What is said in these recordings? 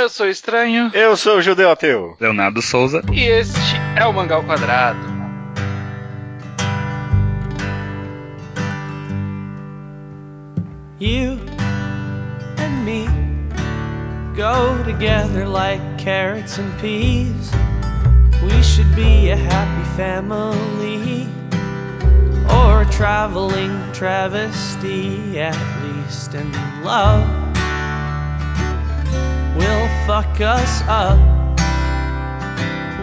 eu sou o Estranho. Eu sou o Judeu Ateu. Leonardo Souza. E este é o Mangal Quadrado. You and me go together like carrots and peas. We should be a happy family or a traveling travesty at least. And love will fuck us up.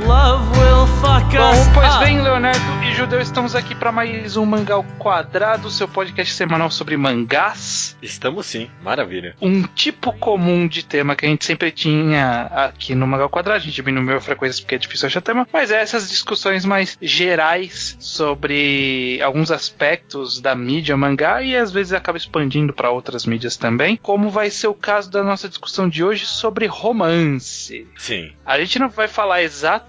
Love will fuck us Bom, pois up. bem, Leonardo e Judeu, estamos aqui para mais um Mangal Quadrado, seu podcast semanal sobre mangás. Estamos sim, maravilha. Um tipo comum de tema que a gente sempre tinha aqui no Mangal Quadrado, a gente diminuiu a frequência porque é difícil achar tema, mas é essas discussões mais gerais sobre alguns aspectos da mídia mangá e às vezes acaba expandindo para outras mídias também, como vai ser o caso da nossa discussão de hoje sobre romance. Sim. A gente não vai falar exatamente,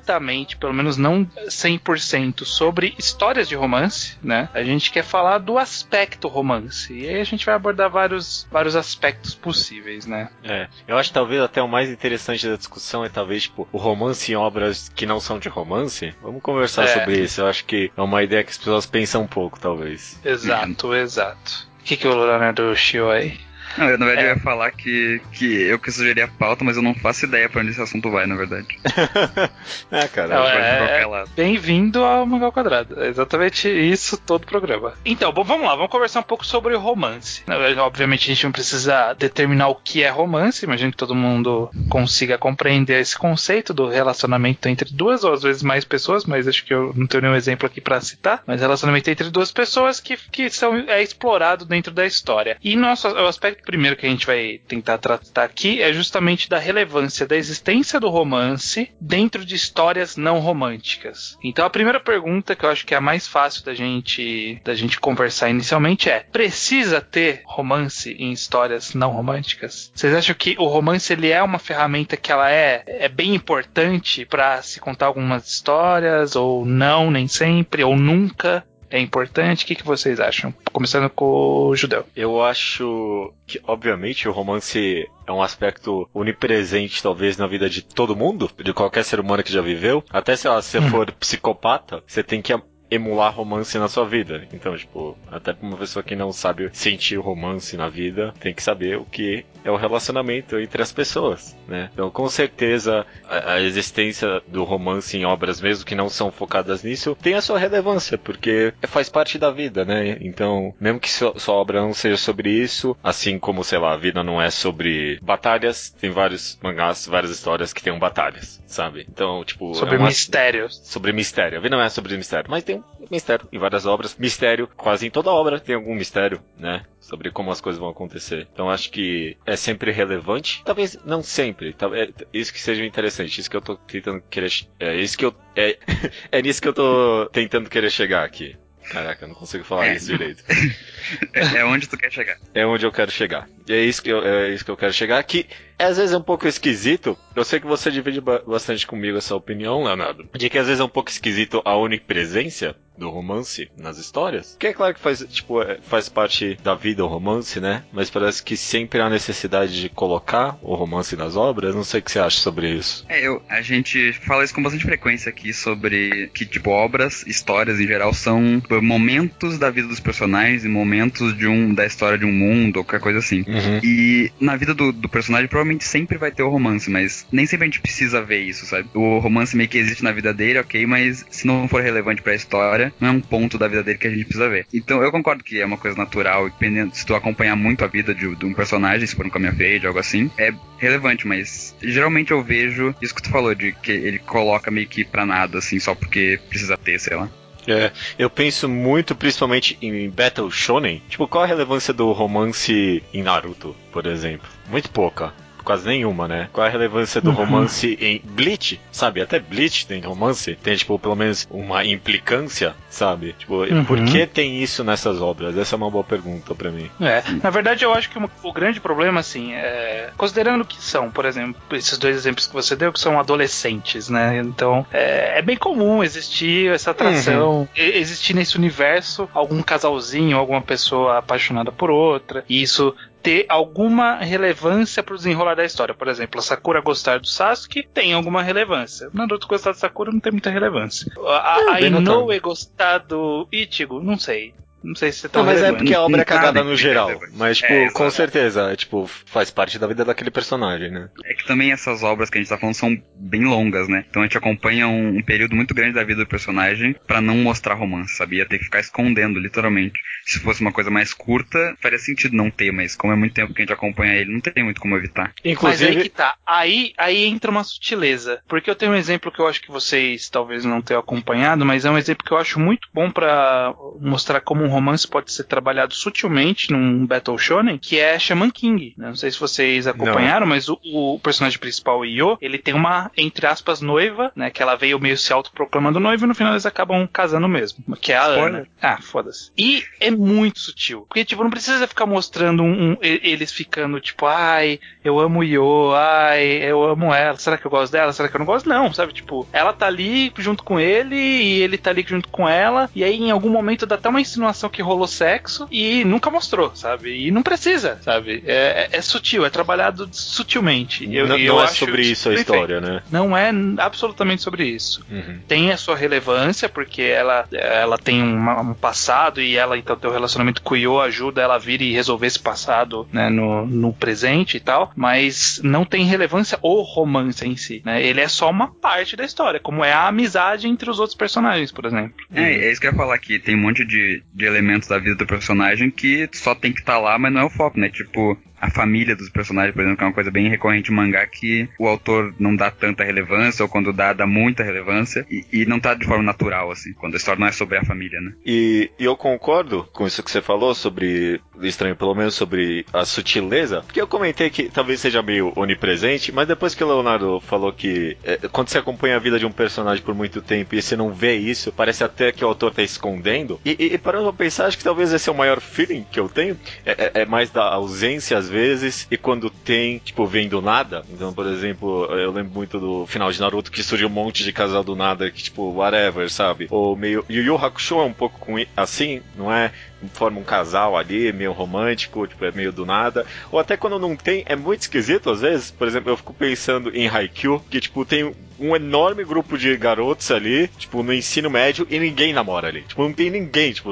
pelo menos não 100% sobre histórias de romance, né? A gente quer falar do aspecto romance. E aí a gente vai abordar vários, vários aspectos possíveis, né? É. Eu acho talvez até o mais interessante da discussão é talvez, tipo, o romance em obras que não são de romance. Vamos conversar É. sobre isso. Eu acho que é uma ideia que as pessoas pensam um pouco, talvez. Exato, exato. O que, que o Leonardo chiou aí? Não, eu, na verdade É. eu ia falar que, que eu que sugeri a pauta, mas eu não faço ideia pra onde esse assunto vai, na verdade. é, cara. Não, é, qualquer lado. Bem-vindo ao Mangal Quadrado. É exatamente isso todo o programa. Então, bom, vamos lá, vamos conversar um pouco sobre romance. Obviamente a gente não precisa determinar o que é romance, imagino que todo mundo consiga compreender esse conceito do relacionamento entre duas ou às vezes mais pessoas, mas acho que eu não tenho nenhum exemplo aqui pra citar, mas relacionamento entre duas pessoas que, que são, é explorado dentro da história. E nosso, o aspecto primeiro que a gente vai tentar tratar aqui é justamente da relevância da existência do romance dentro de histórias não românticas. Então a primeira pergunta que eu acho que é a mais fácil da gente da gente conversar inicialmente é: precisa ter romance em histórias não românticas? Vocês acham que o romance ele é uma ferramenta que ela é, é bem importante para se contar algumas histórias ou não, nem sempre ou nunca? É importante? O que, que vocês acham? Começando com o judeu. Eu acho que, obviamente, o romance é um aspecto onipresente, talvez, na vida de todo mundo, de qualquer ser humano que já viveu. Até, sei lá, se você Uhum. for psicopata, você tem que emular romance na sua vida. Então, tipo, até pra uma pessoa que não sabe sentir romance na vida, tem que saber o que é o relacionamento entre as pessoas, né? Então, com certeza, a, a existência do romance em obras, mesmo que não são focadas nisso, tem a sua relevância, porque faz parte da vida, né? Então, mesmo que sua, sua obra não seja sobre isso, assim como, sei lá, a vida não é sobre batalhas, tem vários mangás, várias histórias que tem batalhas, sabe? Então, tipo, Sobre é uma- mistérios. sobre mistério. A vida não é sobre mistério, mas tem mistério em várias obras. Mistério, quase em toda obra tem algum mistério, né? Sobre como as coisas vão acontecer. Então acho que é sempre relevante. Talvez não sempre. tal- É isso que seja interessante. Isso que eu tô tentando querer. É isso que eu. É, é nisso que eu tô tentando querer chegar aqui. Caraca, eu não consigo falar isso direito. É, é onde tu quer chegar. É onde eu quero chegar. E é isso que eu, é isso que eu quero chegar. Que às vezes é um pouco esquisito. Eu sei que você divide ba- bastante comigo essa opinião, Leonardo. De que às vezes é um pouco esquisito a onipresença do romance nas histórias. Que é claro que faz, tipo, é- faz parte da vida o romance, né? Mas parece que sempre há necessidade de colocar o romance nas obras. Não sei o que você acha sobre isso. É, eu, a gente fala isso com bastante frequência aqui sobre que, tipo, obras, histórias em geral são momentos da vida dos personagens e momentos de um, da história de um mundo ou qualquer coisa assim. E na vida do, do personagem provavelmente sempre vai ter o romance, mas nem sempre a gente precisa ver isso, sabe? O romance meio que existe na vida dele, ok, mas se não for relevante pra história, não é um ponto da vida dele que a gente precisa ver. Então eu concordo que é uma coisa natural, dependendo, se tu acompanhar muito a vida de, de um personagem, se for um caminho fade, algo assim, é relevante, mas geralmente eu vejo isso que tu falou, de que ele coloca meio que pra nada, assim, só porque precisa ter, sei lá. É, eu penso muito principalmente em Battle Shonen. Tipo, qual a relevância do romance em Naruto, por exemplo? Muito pouca. Quase nenhuma, né? Qual a relevância do romance em Bleach? Sabe? Até Bleach tem romance. Tem, tipo, pelo menos uma implicância, sabe? Tipo, Uhum. por que tem isso nessas obras? Essa é uma boa pergunta pra mim. É, na verdade eu acho que uma- o grande problema, assim, é. Considerando que são, por exemplo, esses dois exemplos que você deu, que são adolescentes, né? Então é, é bem comum existir essa atração, e- existir nesse universo algum casalzinho, alguma pessoa apaixonada por outra, e isso ter alguma relevância pro desenrolar da história. Por exemplo, a Sakura gostar do Sasuke tem alguma relevância. O Naruto gostar do Sakura não tem muita relevância. A, a notado. Inoue gostar do Ichigo, não sei. Não sei se você tá Não, mas é porque a obra é cagada no geral. Mas, tipo, É, com certeza, é, tipo, faz parte da vida daquele personagem, né? É que também essas obras que a gente tá falando são bem longas, né? Então a gente acompanha um, um período muito grande da vida do personagem pra não mostrar romance, sabia? Ter que ficar escondendo, literalmente. Se fosse uma coisa mais curta, faria sentido não ter, mas como é muito tempo que a gente acompanha ele, não tem muito como evitar. Mas Inclusive, aí que tá. Aí, aí entra uma sutileza. Porque eu tenho um exemplo que eu acho que vocês talvez não tenham acompanhado, mas é um exemplo que eu acho muito bom pra mostrar como um romance pode ser trabalhado sutilmente num Battle Shonen, que é Shaman King. né? Não sei se vocês acompanharam, mas o, o personagem principal, o Io, ele tem uma, entre aspas, noiva, né? Que ela veio meio se autoproclamando noiva e no final eles acabam casando mesmo. Que é a Spoiler. Ana. Ah, foda-se. E é muito sutil. Porque, tipo, não precisa ficar mostrando um, um- eles ficando, tipo, ai, eu amo o Io, ai, eu amo ela, será que eu gosto dela? Será que eu não gosto? Não, sabe? Tipo, ela tá ali junto com ele e ele tá ali junto com ela, e aí em algum momento dá até uma insinuação que rolou sexo e nunca mostrou, sabe? E não precisa, sabe? É, é- é sutil, é trabalhado sutilmente. E eu- não, e não eu é sobre isso a história, né? feito. Não é absolutamente sobre isso Uhum. tem a sua relevância, porque ela, ela tem uma- um passado e ela, então, tem o relacionamento com o Yo ajuda ela a vir e resolver esse passado né, no, no presente e tal, mas não tem relevância o romance em si, né? Ele é só uma parte da história, como é a amizade entre os outros personagens, por exemplo. É, é isso que eu ia falar aqui. Tem um monte de, de elementos da vida do personagem que só tem que estar lá, mas não é o foco, né? Tipo, a família dos personagens, por exemplo, que é uma coisa bem recorrente em mangá que o autor não dá tanta relevância, ou quando dá, dá muita relevância, e, e não tá de forma natural, assim, quando a história não é sobre a família, né? E, e eu concordo com isso que você falou sobre estranho, pelo menos sobre a sutileza, porque eu comentei que talvez seja meio onipresente, mas depois que o Leonardo falou que é, quando você acompanha a vida de um personagem por muito tempo e você não vê isso, parece até que o autor tá escondendo. E, e, e parando pra pensar, acho que talvez esse é o maior feeling que eu tenho. É, é- é mais da ausência às vezes, e quando tem, tipo, vem do nada. Então, por exemplo, eu lembro muito do final de Naruto que surgiu um monte de casal do nada, que tipo, whatever, sabe? Ou meio. Yu Yu Hakusho é um pouco assim, não é? Forma um casal ali, meio romântico, tipo, é meio do nada. Ou até quando não tem, é muito esquisito às vezes. Por exemplo, eu fico pensando em Haikyuu, que tipo, tem um enorme grupo de garotos ali, tipo, no ensino médio, e ninguém namora ali. Tipo, não tem ninguém, tipo,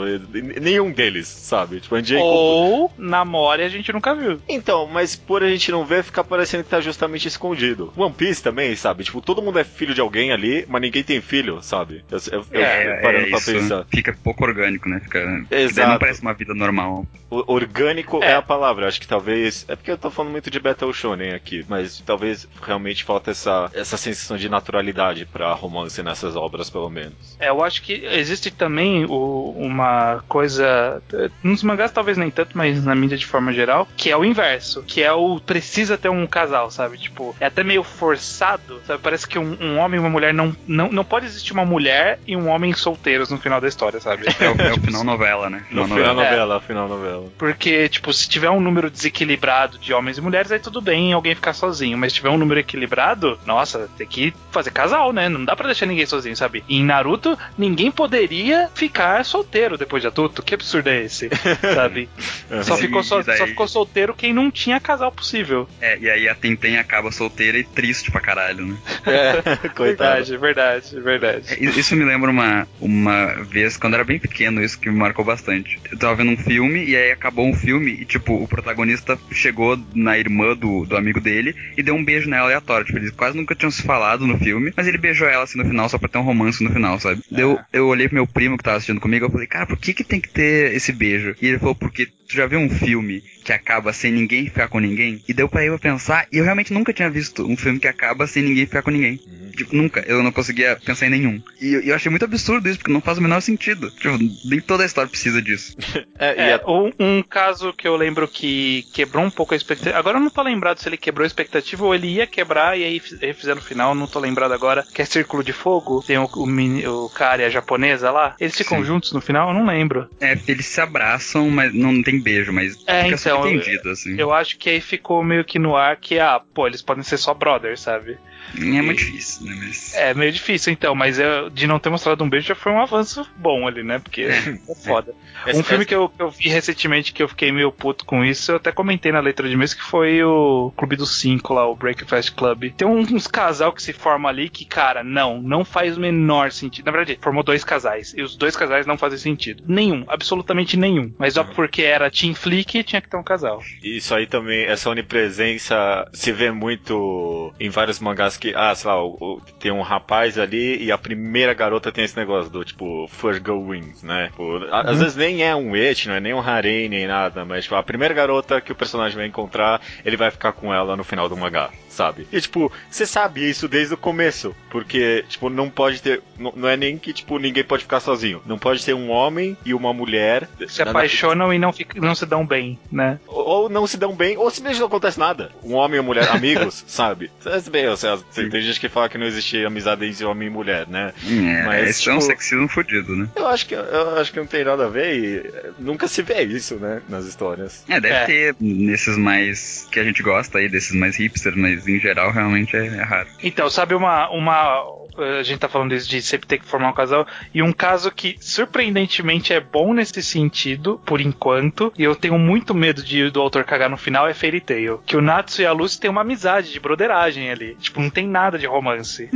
nenhum deles, sabe? Tipo, a gente Ou namora e a gente nunca viu. então, mas por a gente não ver, fica parecendo que tá justamente escondido. One Piece também, sabe? Tipo, todo mundo é filho de alguém ali, mas ninguém tem filho, sabe? Eu, eu, eu É, parando é pra isso. pensar. Fica pouco orgânico, né? Fica. Exato. Não parece uma vida normal. O- orgânico é. É. a palavra. Acho que talvez. É porque eu tô falando muito de Battle Shonen aqui, mas talvez realmente falta essa, essa sensação de naturalidade pra romance nessas obras, pelo menos. É, eu acho que existe também o- uma coisa. Nos mangás talvez nem tanto, mas na mídia de forma geral, que é o inverso. Que é o precisa ter um casal, sabe? Tipo, é até meio forçado, sabe? Parece que um, um homem e uma mulher não, não. Não pode existir uma mulher e um homem solteiros no final da história, sabe? É o, é o final novela, né? No Final final novela. novela, final novela. Porque, tipo, se tiver um número desequilibrado de homens e mulheres, aí tudo bem alguém ficar sozinho. Mas se tiver um número equilibrado, nossa, tem que fazer casal, né? Não dá pra deixar ninguém sozinho, sabe? E em Naruto, ninguém poderia ficar solteiro depois de adulto. Que absurdo é esse? sabe? Só E- ficou, só, e daí- só ficou solteiro quem não tinha casal possível. É, e aí a Tenten acaba solteira e triste pra caralho, né? É, coitado. Verdade, verdade, verdade. É, Isso me lembra uma, uma vez, quando era bem pequeno, isso que me marcou bastante. Eu tava vendo um filme e aí acabou um filme e, tipo, o protagonista chegou na irmã do, do amigo dele e deu um beijo nela aleatório. Tipo, eles quase nunca tinham se falado no filme, mas ele beijou ela assim no final só pra ter um romance no final, sabe? Daí Eu, eu olhei pro meu primo que tava assistindo comigo eu falei, cara, por que que tem que ter esse beijo? E ele falou, porque tu já viu um filme que acaba sem ninguém ficar com ninguém? E deu pra eu pensar, e eu realmente nunca tinha visto um filme que acaba sem ninguém ficar com ninguém. Tipo, nunca. Eu não conseguia pensar em nenhum. E eu, eu achei muito absurdo isso, porque não faz o menor sentido. Tipo, nem toda a história precisa disso. É, e É, um, um caso que eu lembro que quebrou um pouco a expectativa. Agora eu não tô lembrado se ele quebrou a expectativa ou ele ia quebrar e aí fiz- refizeram no final, não tô lembrado agora. Que é Círculo de Fogo. Tem o, o, o cara e a japonesa lá. Eles ficam Sim. juntos no final? Eu não lembro. É, eles se abraçam, mas não tem beijo, mas É, fica então, subentendido, assim. Eu acho que aí ficou meio que no ar que, ah, pô, eles podem ser só brothers, sabe? É muito difícil. né? Mas... É meio difícil então, mas eu, de não ter mostrado um beijo já foi um avanço bom ali, né? Porque é, foda. Esse- um filme esse- que eu, que eu vi recentemente que eu fiquei meio puto com isso, eu até comentei na leitura de mês que foi o Clube dos Cinco lá, o Breakfast Club. Tem uns casal que se forma ali que, cara, não, não faz o menor sentido. Na verdade, formou dois casais. E os dois casais não fazem sentido. Nenhum, absolutamente nenhum. Mas ó, porque era Team Flick, tinha que ter um casal. Isso aí também, essa onipresença se vê muito em vários mangás que, ah, sei lá, o- o- tem um rapaz ali e a primeira garota tem esse negócio do tipo, first girl wins, né? Tipo, a- Às vezes nem é um et, não é nem um harem, nem nada, mas tipo, a primeira garota que o personagem vai encontrar, ele vai ficar com ela no final do mangá. Sabe? E tipo, você sabe isso desde o começo. Porque, tipo, não pode ter. Não, não é nem que, tipo, ninguém pode ficar sozinho. Não pode ter um homem e uma mulher. Se na- apaixonam e não, fica- não se dão bem, né? ou não se dão bem, ou simplesmente não acontece nada. Um homem e uma mulher, amigos, sabe? Bem, ou seja, tem gente que fala que não existe amizade entre homem e mulher, né? É, Mas, esse é um tipo- sexismo fudido, né? Eu acho que eu acho que não tem nada a ver e eh, nunca se vê isso, né? Nas histórias. É, deve É. ter nesses mais que a gente gosta aí, desses mais hipsters, mas em geral realmente é, raro. Então, sabe uma, uma. A gente tá falando isso de sempre ter que formar um casal. E um caso que, surpreendentemente, é bom nesse sentido, por enquanto. E eu tenho muito medo de do autor cagar no final, é Fairy Tail. Que o Natsu e a Lucy têm uma amizade de broderagem ali. Tipo, não tem nada de romance.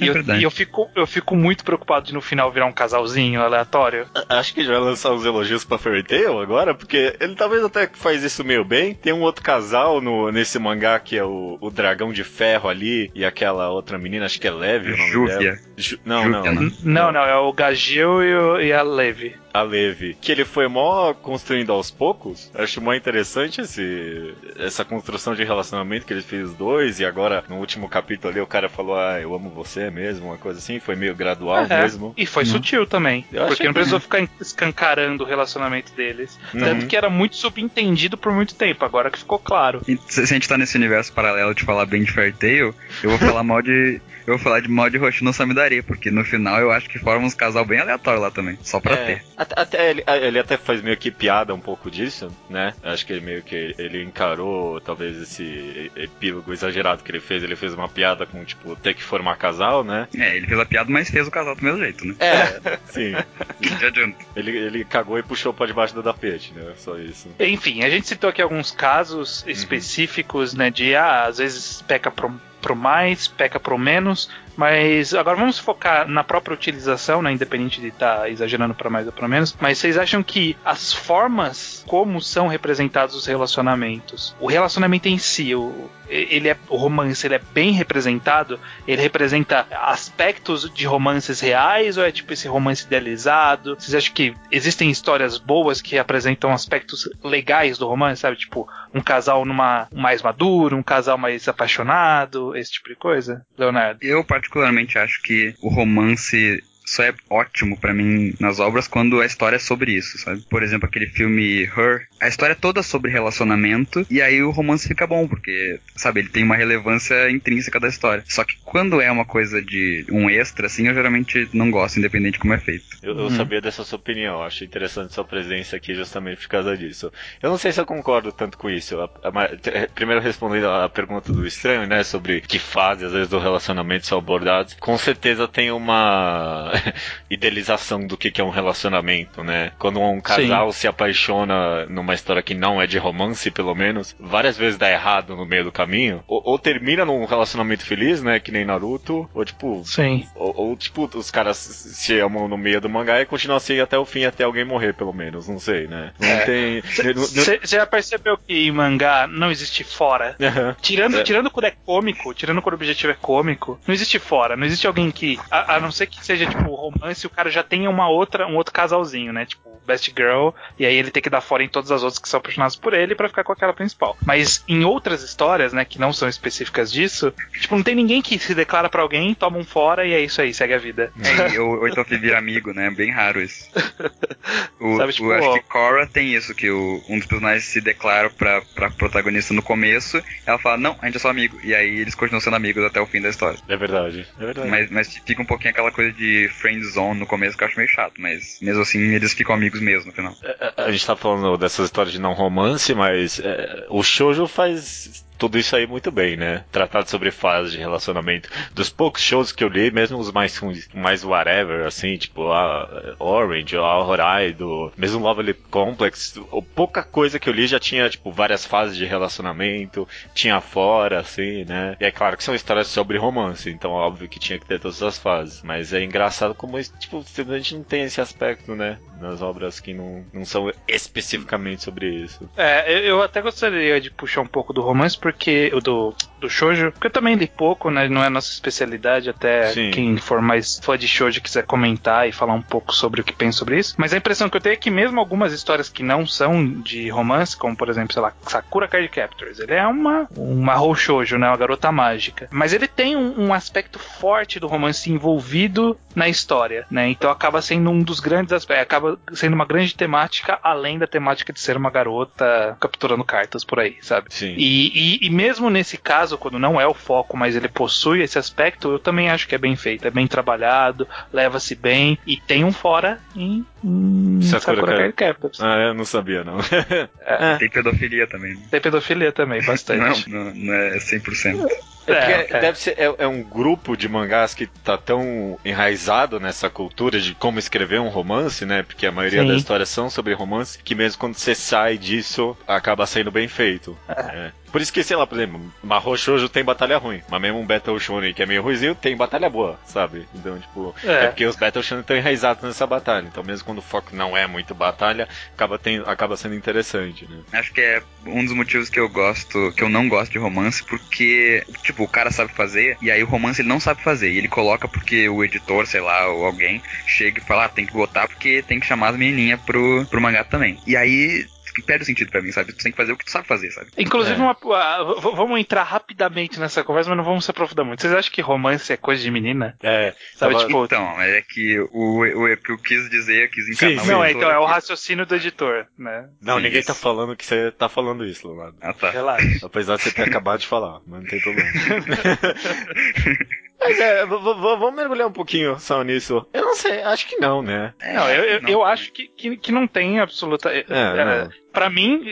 é e eu, verdade. e eu fico, eu fico muito preocupado de no final virar um casalzinho aleatório. Acho que já vai lançar uns elogios pra Fairy Tail agora, porque ele talvez até faz isso meio bem. Tem um outro casal no, nesse mangá que é o, o dragão de ferro ali e aquela outra menina, acho que é Leve Júvia. Ju- não, Júvia, não. né? Não, não, é o Gagil e, o- e a Levi. A Levi, que ele foi mó construindo aos poucos. Acho mó interessante esse, essa construção de relacionamento que ele fez os dois, e agora no último capítulo ali o cara falou, ah, eu amo você mesmo, uma coisa assim, foi meio gradual É, mesmo. E foi sutil também. Eu Porque não que- precisou ficar escancarando o relacionamento deles. Uhum. Tanto que era muito subentendido por muito tempo, agora que ficou claro. E se a gente tá nesse universo paralelo de falar bem de Fairy Tail, eu vou falar mal de. Eu vou falar de mal de Hoshino Samidari, porque no final eu acho que forma uns casal bem aleatório lá também. Só pra É, ter. Até, até ele, ele até faz meio que piada um pouco disso, né? Acho que ele meio que ele encarou talvez esse epílogo exagerado que ele fez. Ele fez uma piada com, tipo, ter que formar casal, né? É, ele fez a piada, mas fez o casal do mesmo jeito, né? É, sim. Não adianta. Ele, ele cagou e puxou pra debaixo do tapete, né? Só isso. Enfim, a gente citou aqui alguns casos específicos, né? De ah, às vezes peca pro, pro mais, peca pro menos. Mas agora vamos focar na própria utilização, né? Independente de estar exagerando para mais ou para menos. Mas vocês acham que as formas como são representados os relacionamentos, o relacionamento em si, o, ele é, o romance, ele é bem representado? Ele representa aspectos de romances reais ou é tipo esse romance idealizado? Vocês acham que existem histórias boas que apresentam aspectos legais do romance, sabe? Tipo, um casal numa mais maduro, um casal mais apaixonado, esse tipo de coisa? Leonardo. Eu particularmente acho que o romance só é ótimo pra mim nas obras quando a história é sobre isso, sabe? Por exemplo, aquele filme Her, a história é toda sobre relacionamento e aí o romance fica bom, porque, sabe, ele tem uma relevância intrínseca da história. Só que quando é uma coisa de um extra, assim, eu geralmente não gosto, independente de como é feito. Eu, eu Uhum. sabia dessa sua opinião, acho interessante sua presença aqui justamente por causa disso. Eu não sei se eu concordo tanto com isso. A- a- mas, te- primeiro respondendo a pergunta do estranho, né, sobre que fase às vezes do relacionamento são abordados. Com certeza tem uma idealização do que que é um relacionamento, né? Quando um casal se apaixona numa história que não é de romance, pelo menos, várias vezes dá errado no meio do caminho. Ou, ou termina num relacionamento feliz, né, que nem Naruto, ou tipo, Sim. ou, ou, tipo, os caras se amam no meio do mangá e continuam assim até o fim, até alguém morrer, pelo menos. Não sei, né? Não É. tem. Você já percebeu que em mangá não existe fora? Aham. Tirando, É. tirando quando é cômico, tirando quando o objetivo é cômico, não existe fora. Não existe alguém que, a, a não ser que seja tipo romance, o cara já tenha uma outra, um outro casalzinho, né? Tipo, best girl, e aí ele tem que dar fora em todas as outras que são apaixonadas por ele pra ficar com aquela principal. Mas em outras histórias, né, que não são específicas disso, tipo, não tem ninguém que se declara pra alguém, toma um fora e é isso aí, segue a vida. É, e- ou, ou então vira amigo, né? É bem raro isso. O, Sabe, o- tipo, acho ó. que Cora tem isso, que o- um dos personagens se declara pra, pra protagonista no começo, ela fala, não, a gente é só amigo. E aí eles continuam sendo amigos até o fim da história. É verdade. É verdade. Mas, mas fica um pouquinho aquela coisa de friend zone no começo que eu acho meio chato, mas mesmo assim eles ficam amigos mesmo no final. A- A gente tá falando dessas histórias de não romance, mas é, o shoujo faz tudo isso aí muito bem, né? Tratado sobre fases de relacionamento. Dos poucos shows que eu li, mesmo os mais mais whatever, assim, tipo a Orange, a Horai, do mesmo Lovely Complex, pouca coisa que eu li já tinha, tipo, várias fases de relacionamento, tinha fora, assim, né? E é claro que são histórias sobre romance, então óbvio que tinha que ter todas as fases. Mas é engraçado como, tipo, a gente não tem esse aspecto, né? Nas obras que não, não são especificamente sobre isso. É, eu até gostaria de puxar um pouco do romance, porque. Do, do shoujo, porque eu também li pouco, né? Não é nossa especialidade, até Sim. quem for mais fã de shoujo quiser comentar e falar um pouco sobre o que pensa sobre isso. Mas a impressão que eu tenho é que mesmo algumas histórias que não são de romance, como por exemplo, sei lá, Sakura Card Captors, ele é uma uma shoujo, né? Uma garota mágica. Mas ele tem um, um aspecto forte do romance envolvido na história, né? Então acaba sendo um dos grandes aspectos, acaba sendo uma grande temática além da temática de ser uma garota capturando cartas por aí, sabe? Sim. E, e, e mesmo nesse caso, quando não é o foco, mas ele possui esse aspecto, eu também acho que é bem feito, é bem trabalhado, leva-se bem e tem um fora em, em Sakura Sakura Card- Card Captors. Ah, eu não sabia, não. Tem pedofilia também. né? Tem pedofilia também, Não, bastante. não, não é 100%. É porque É, é. deve ser é, é um grupo de mangás que tá tão enraizado nessa cultura de como escrever um romance, né? Porque a maioria Sim. das histórias são sobre romance, que mesmo quando você sai disso, acaba sendo bem feito. É. Por isso que, sei lá, por exemplo, Mahou Shoujo tem batalha ruim, mas mesmo um Battle Shonen que é meio ruizinho tem batalha boa, sabe? Então, tipo, É. é, porque os Battle Shonen estão enraizados nessa batalha. Então, mesmo quando o foco não é muito batalha, acaba, tem, acaba sendo interessante, né? Acho que é um dos motivos que eu gosto, que eu não gosto de romance, porque, tipo, o cara sabe fazer, e aí o romance ele não sabe fazer. E ele coloca porque o editor, sei lá, ou alguém, chega e fala, ah, tem que botar porque tem que chamar as menininhas pro, pro mangá também. E aí perde o sentido pra mim, sabe? Tu tem que fazer o que tu sabe fazer, sabe? Inclusive, É. uma- v- vamos entrar rapidamente nessa conversa, mas não vamos se aprofundar muito. Vocês acham que romance é coisa de menina? É, Sabe, tava- tipo, Então, é que o, o, o que eu quis dizer, eu quis o não, é, então é o raciocínio do editor, né? Não, Sim, ninguém isso. tá falando que você tá falando isso, Leonardo. Ah, tá. Relaxa. Apesar de você ter acabado de falar, mas não tem problema. Mas é, vamos mergulhar um pouquinho só nisso. Eu não sei, acho que não, né? É, Não, eu, eu, não. eu acho que, que, que não tem absoluta. É, não. Pra mim,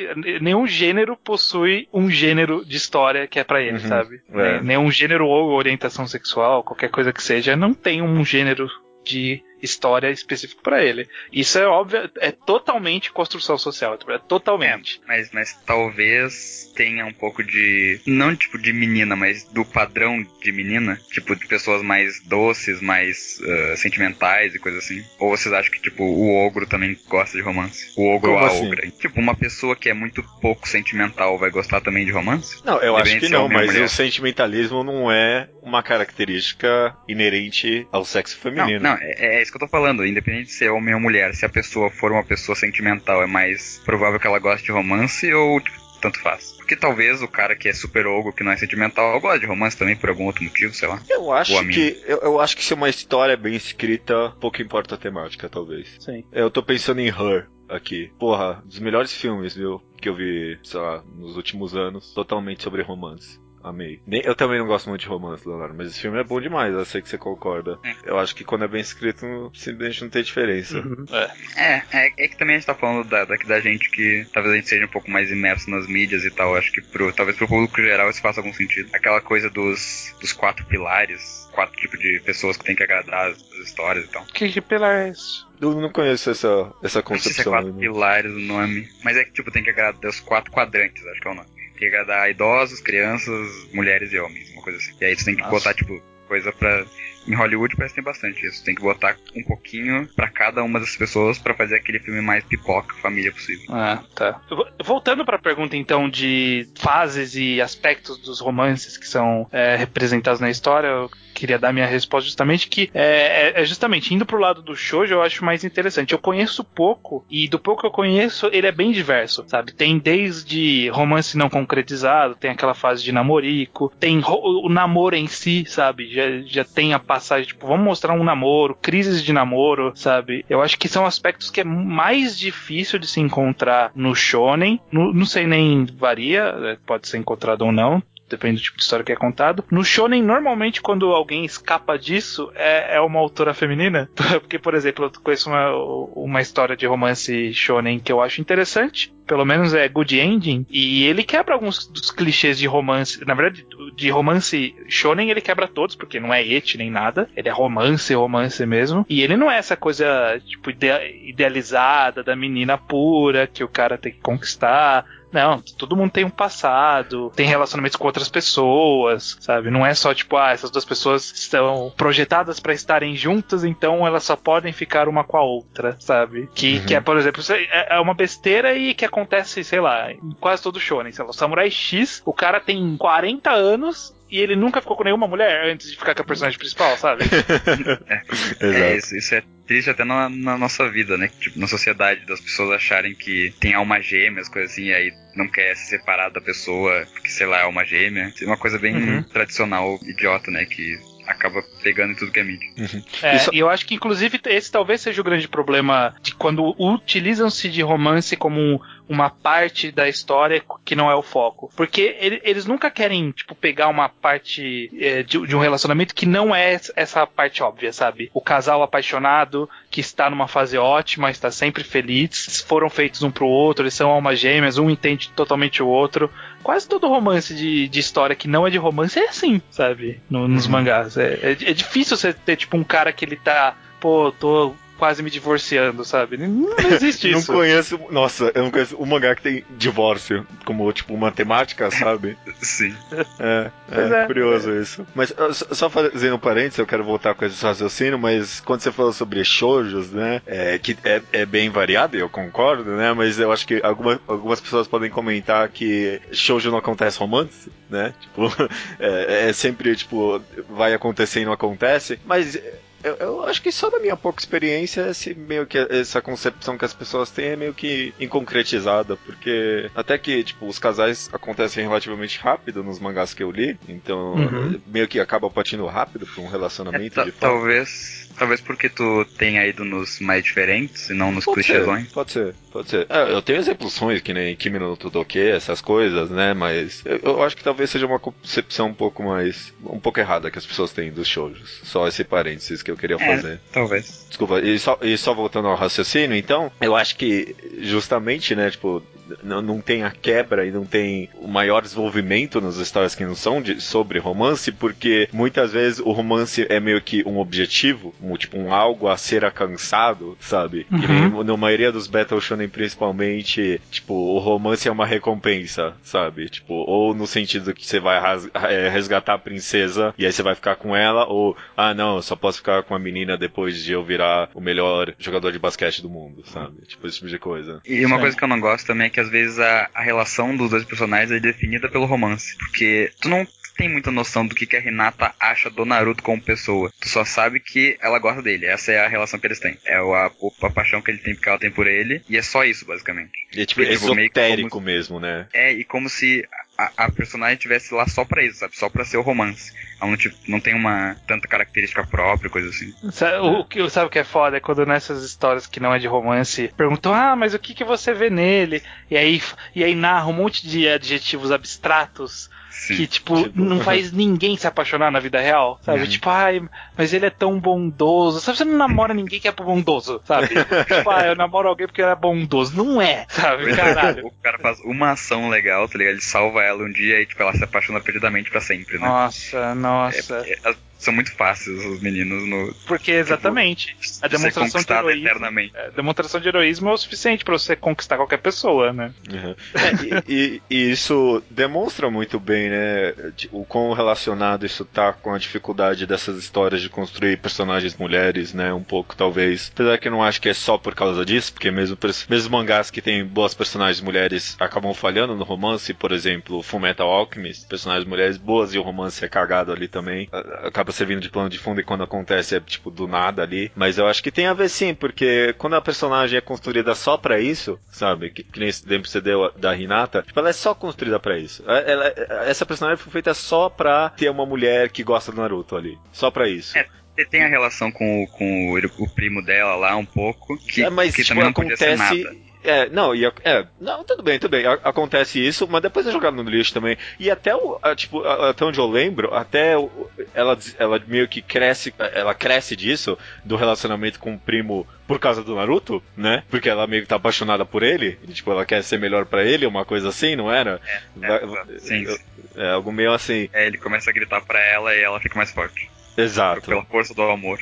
nenhum gênero possui um gênero de história que é pra ele, Uhum, sabe? é. Nenhum gênero ou orientação sexual, qualquer coisa que seja, não tem um gênero de história específico pra ele. Isso é óbvio, é totalmente construção social, é totalmente. Mas, mas talvez tenha um pouco de. Não tipo de menina, mas do padrão de menina. Tipo, de pessoas mais doces, mais ah, sentimentais e coisa assim. Ou vocês acham que, tipo, o ogro também gosta de romance? O ogro Como ou a assim? ogra. Tipo, uma pessoa que é muito pouco sentimental vai gostar também de romance? Não, eu acho que é não, mas mulher. o sentimentalismo não é uma característica inerente ao sexo Não, feminino. não, é, é isso que eu tô falando. Independente de ser homem ou mulher, se a pessoa for uma pessoa sentimental, é mais provável que ela goste de romance ou tipo, tanto faz. Porque talvez o cara que é super ogro, que não é sentimental, goste de romance também por algum outro motivo, sei lá. Eu acho que eu, eu acho que se uma história é bem escrita, pouco importa a temática, talvez. Sim. Eu tô pensando em Her aqui. Porra, dos melhores filmes, viu, que eu vi, sei lá, nos últimos anos, totalmente sobre romance. Amei. Eu também não gosto muito de romance, Leonardo, mas esse filme é bom demais, eu sei que você concorda. É. Eu acho que quando é bem escrito, simplesmente não tem diferença. Uhum. É. É, é, é que também a gente tá falando da, daqui da gente que talvez a gente seja um pouco mais imerso nas mídias e tal. Acho que pro, talvez pro público geral isso faça algum sentido. Aquela coisa dos, dos quatro pilares, quatro tipos de pessoas que tem que agradar as, as histórias e tal. Que, que pilar é isso? Eu não conheço essa, essa Não sei se é concepção. quatro né? pilares o nome. Mas é que, tipo, tem que agradar os quatro quadrantes, acho que é o nome. Tem que agradar idosos, crianças, mulheres e homens, uma coisa assim. E aí tu tem que Nossa. botar, tipo, coisa pra. Em Hollywood parece que tem bastante isso. Tem que botar um pouquinho pra cada uma dessas pessoas pra fazer aquele filme mais pipoca, família possível. Ah, tá. Vo- Voltando pra pergunta então de fases e aspectos dos romances que são é, representados na história, eu queria dar minha resposta justamente que é, é- é justamente indo pro lado do shoujo eu acho mais interessante. Eu conheço pouco e do pouco que eu conheço ele é bem diverso, sabe? Tem desde romance não concretizado, tem aquela fase de namorico, tem o namoro em si, sabe? Já, já tem a passagem, tipo, vamos mostrar um namoro, crises de namoro, sabe? Eu acho que são aspectos que é mais difícil de se encontrar no shonen. No- não sei nem varia, é, pode ser encontrado ou não. Depende do tipo de história que é contado. No shonen, normalmente, quando alguém escapa disso, é, é uma autora feminina. Porque, por exemplo, eu conheço uma, uma história de romance shonen que eu acho interessante, pelo menos é Good Ending, e ele quebra alguns dos clichês de romance. Na verdade, de romance shonen ele quebra todos, porque não é et nem nada. Ele é romance, romance mesmo. E ele não é essa coisa, tipo, idealizada da menina pura que o cara tem que conquistar. Não, todo mundo tem um passado, tem relacionamentos com outras pessoas, sabe? Não é só tipo, ah, essas duas pessoas estão projetadas para estarem juntas, então elas só podem ficar uma com a outra, sabe? Que, uhum. que é, por exemplo, é, é uma besteira e que acontece, sei lá, em quase todo shonen. Sei lá, o Samurai X, o cara tem 40 anos e ele nunca ficou com nenhuma mulher antes de ficar com a personagem principal, sabe? é, é isso, isso, é triste até na, na, nossa vida, né? Tipo, na sociedade, das pessoas acharem que tem alma gêmea, as coisas assim, e aí não quer se separar da pessoa porque, sei lá, é alma gêmea. É uma coisa bem uhum. tradicional, idiota, né? Que acaba pegando em tudo que é mídia. Uhum. É, Isso... E eu acho que, inclusive, esse talvez seja o grande problema de quando utilizam-se de romance como uma parte da história que não é o foco. Porque ele, eles nunca querem, tipo, pegar uma parte é, de, de, um relacionamento que não é essa parte óbvia, sabe? O casal apaixonado que está numa fase ótima, está sempre feliz, foram feitos um pro outro, eles são almas gêmeas, um entende totalmente o outro. Quase todo romance de, de história que não é de romance é assim, sabe? No, nos uhum. mangás. É, é, é difícil você ter, tipo, um cara que ele tá pô, tô quase me divorciando, sabe? Não, existe isso. não conheço. Nossa, eu não conheço um mangá que tem divórcio como, tipo, uma temática, sabe? Sim. É, é, é, curioso é. isso. Mas só fazendo um parênteses, eu quero voltar com esse raciocínio, mas quando você falou sobre shoujos, né? É, que é, é bem variado, eu concordo, né? Mas eu acho que alguma, algumas pessoas podem comentar que shoujo não acontece romance, né? Tipo, é, é sempre, tipo, vai acontecer e não acontece. Mas eu, eu, acho que só da minha pouca experiência, esse meio que essa concepção que as pessoas têm é meio que inconcretizada, porque até que, tipo, os casais acontecem relativamente rápido nos mangás que eu li, então uhum. meio que acaba partindo rápido pra um relacionamento é, de fato. Talvez Talvez porque tu tenha ido nos mais diferentes e não nos clichêsões. Pode ser, pode ser. É, eu tenho exemplos que nem Kimi no Tudoke, essas coisas, né? Mas eu, eu, acho que talvez seja uma concepção um pouco mais. um pouco errada que as pessoas têm dos shoujos. Só esse parênteses que eu queria é, fazer. Talvez. Desculpa, e só, e só voltando ao raciocínio, então, eu acho que justamente, né, tipo, não, não tem a quebra e não tem o maior desenvolvimento nas histórias que não são de, sobre romance, porque muitas vezes o romance é meio que um objetivo, um, tipo um algo a ser alcançado, sabe? Uhum. Que nem na maioria dos Battle Shonen principalmente, tipo, o romance é uma recompensa, sabe? Tipo, ou no sentido que você vai é, resgatar a princesa e aí você vai ficar com ela, ou, ah não, eu só posso ficar com a menina depois de eu virar o melhor jogador de basquete do mundo, sabe? Tipo, esse tipo de coisa. E uma Sim. coisa que eu não gosto também é que às vezes a, a relação dos dois personagens é definida pelo romance. Porque tu não tem muita noção do que, que a Renata acha do Naruto como pessoa. Tu só sabe que ela gosta dele. Essa é a relação que eles têm. É a, a, a paixão que ele tem porque ela tem por ele. E é só isso, basicamente. E é tipo, é esotérico mesmo, né? É, e como se a, a personagem estivesse lá só pra isso, sabe? Só pra ser o romance. Ela não, tipo, não tem uma tanta característica própria, coisa assim. Sabe, o, que, sabe o que é foda? É quando nessas histórias que não é de romance perguntam, ah, mas o que, que você vê nele? E aí, e aí narra um monte de adjetivos abstratos Sim, que, tipo, não faz ninguém se apaixonar na vida real, sabe? Uhum. Tipo, ai, mas ele é tão bondoso. Sabe, você não namora ninguém que é bondoso, sabe? tipo, ah, eu namoro alguém porque ele é bondoso. Não é, sabe? Caralho. o cara faz uma ação legal, tá ligado? Ele salva ela um dia e, tipo, ela se apaixona perdidamente pra sempre, né? Nossa, nossa. É, é, são muito fáceis os meninos no. Porque exatamente. Tipo, a demonstração de heroísmo. Eternamente. A é, demonstração de heroísmo é o suficiente para você conquistar qualquer pessoa, né? Uhum. É, e, e, isso demonstra muito bem, né? O quão relacionado isso tá com a dificuldade dessas histórias de construir personagens mulheres, né? Um pouco, talvez. Apesar que eu não acho que é só por causa disso, porque mesmo, mesmo mangás que tem boas personagens mulheres acabam falhando no romance, por exemplo, Fullmetal Alchemist, personagens mulheres boas e o romance é cagado ali também. Acaba acaba servindo de plano de fundo e quando acontece é tipo do nada ali. Mas eu acho que tem a ver sim, porque quando a personagem é construída só para isso, sabe? Que, que nem esse exemplo que você deu da Hinata, tipo, ela é só construída para isso. Ela, essa personagem foi feita só pra ter uma mulher que gosta do Naruto ali. Só pra isso. É tem a relação com, com o, o, primo dela lá um pouco, que, é, mas, que tipo, também não acontece, É, não, e, é, não, tudo bem, tudo bem, acontece isso, mas depois é jogado no lixo também. E até o, a, tipo, a- até onde eu lembro, até o- ela, ela meio que cresce, ela cresce disso, do relacionamento com o primo por causa do Naruto, né? Porque ela meio que tá apaixonada por ele, e, tipo, ela quer ser melhor pra ele, uma coisa assim, não era? Vai- É, sim, sim. É, algo meio assim, É, ele começa a gritar pra ela e ela fica mais forte. Exato. Pela força do amor.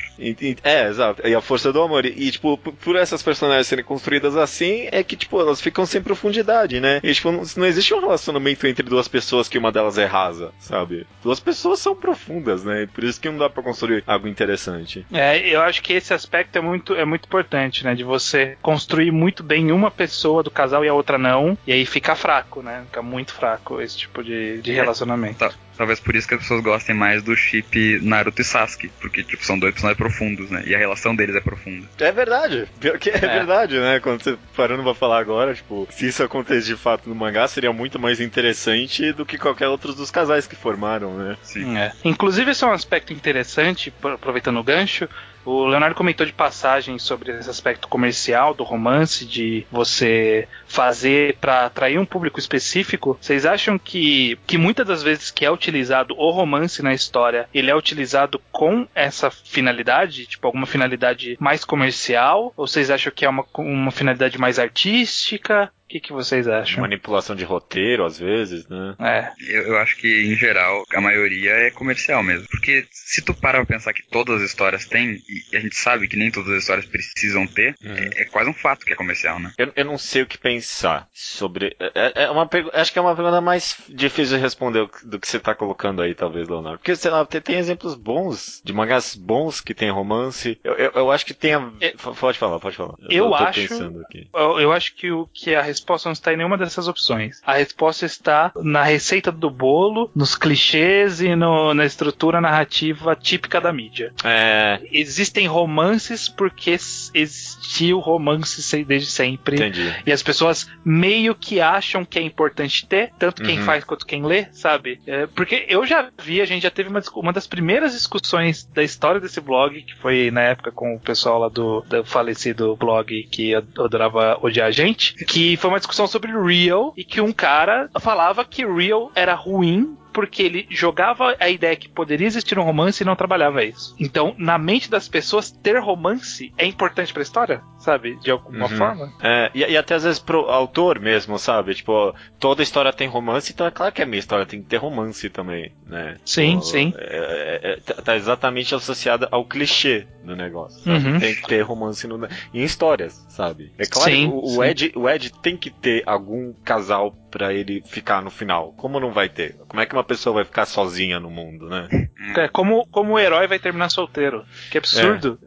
É, exato. E a força do amor. E, e, tipo, por, essas personagens serem construídas assim, é que, tipo, elas ficam sem profundidade, né? E, tipo, não, não existe um relacionamento entre duas pessoas que uma delas é rasa, sabe? Duas pessoas são profundas, né? E por isso que não dá pra construir algo interessante. É, eu acho que esse aspecto é muito, é muito importante, né? De você construir muito bem uma pessoa do casal e a outra não, e aí fica fraco, né? Fica muito fraco esse tipo de, de É. relacionamento. Tá- Talvez por isso que as pessoas gostem mais do chip Naruto e Sasuke. Porque, tipo, são dois personagens profundos, né? E a relação deles é profunda. É verdade. Pior que é, É. verdade, né? Quando você parando pra falar agora, tipo, se isso acontece de fato no mangá, seria muito mais interessante do que qualquer outro dos casais que formaram, né? Sim. É. Inclusive, esse é um aspecto interessante, pro- aproveitando o gancho. O Leonardo comentou de passagem sobre esse aspecto comercial do romance, de você fazer para atrair um público específico. Vocês acham que, que muitas das vezes que é utilizado o romance na história, ele é utilizado com essa finalidade? Tipo, alguma finalidade mais comercial? Ou vocês acham que é uma, uma finalidade mais artística? O que, que vocês acham? Manipulação de roteiro, às vezes, né? É. Eu, eu acho que, em geral, a maioria é comercial mesmo. Porque se tu parar pra pensar que todas as histórias têm, e a gente sabe que nem todas as histórias precisam ter, é, é quase um fato que é comercial, né? Eu, eu não sei o que pensar sobre. É, é uma pergu- acho que é uma pergunta mais difícil de responder do que você tá colocando aí, talvez, Leonardo. Porque, sei lá, tem, tem exemplos bons, de mangás bons que tem romance. Eu, eu, eu acho que tem a. É- Pode falar, pode falar. Eu tô acho- pensando aqui. Eu, eu acho que, o, que a resposta não está em nenhuma dessas opções. A resposta está na receita do bolo, nos clichês e no- na estrutura narrativa típica da mídia. É. Existem romances porque existiu romance desde sempre. Entendi. E as pessoas meio que acham que é importante ter, tanto quem Uhum. faz quanto quem lê, sabe? É, porque eu já vi, a gente já teve uma, uma das primeiras discussões da história desse blog, que foi na época com o pessoal lá do, do falecido blog que ad- adorava odiar a gente, que foi uma discussão sobre Real e que um cara falava que Real era ruim porque ele jogava a ideia que poderia existir um romance e não trabalhava isso. Então, na mente das pessoas, ter romance é importante pra história, sabe? De alguma Uhum. forma. É, e, e até às vezes pro autor mesmo, sabe? Tipo, toda história tem romance, então é claro que a minha história tem que ter romance também, né? Sim, Tipo, sim. é- é- é- tá- tá exatamente associada ao clichê do negócio. Uhum. Tem que ter romance no, em histórias, sabe? É claro Sim, que o, sim. o Ed, o Ed tem que ter algum casal pra ele ficar no final. Como não vai ter? Como é que uma pessoa vai ficar sozinha no mundo, né? É, como, como o herói vai terminar solteiro. Que absurdo.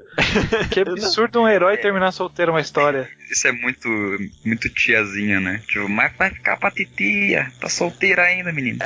Que absurdo um herói terminar solteiro uma história. Isso é muito, muito tiazinha, né? Tipo, mas vai ficar pra titia. Tá solteira ainda, menino.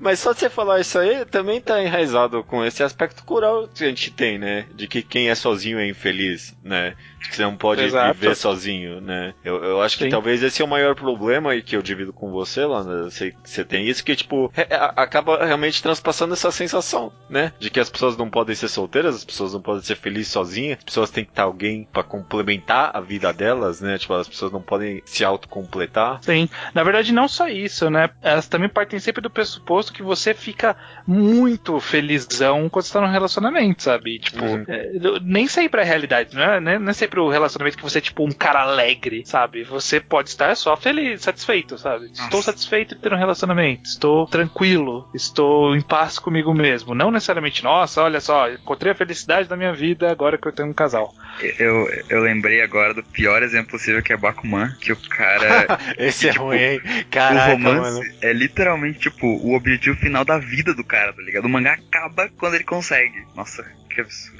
Mas só de você falar isso aí, também tá enraizado com esse aspecto cultural que a gente tem, né? De que quem é sozinho é infeliz, né? Que você não pode Exato. viver sozinho, né? Eu, eu acho que Sim. talvez esse é o maior problema e que eu divido com você, Lana. Que você tem isso, que, tipo, é- é- acaba realmente transpassando essa sensação, né? De que as pessoas não podem ser solteiras, as pessoas não podem ser felizes sozinhas, as pessoas têm que estar alguém pra complementar a vida delas, né? Tipo, as pessoas não podem se autocompletar. Sim. Na verdade, não só isso, né? Elas também partem sempre do pressuposto que você fica muito felizão quando você tá num relacionamento, sabe? Tipo, Uhum. é, nem sempre é a realidade, né? não é sempre o relacionamento que você é tipo um cara alegre, sabe? Você pode estar só feliz, satisfeito, sabe? Estou Nossa. satisfeito de ter um relacionamento, estou tranquilo, estou em paz comigo mesmo. Não necessariamente, nossa, olha só, encontrei a felicidade da minha vida agora que eu tenho um casal. Eu, eu lembrei agora do pior exemplo possível que é Bakuman, que o cara. Esse é Tipo, ruim, hein? o Caraca, romance mano. é literalmente, tipo, o objetivo final da vida do cara, tá ligado? O mangá acaba quando ele consegue. Nossa, que.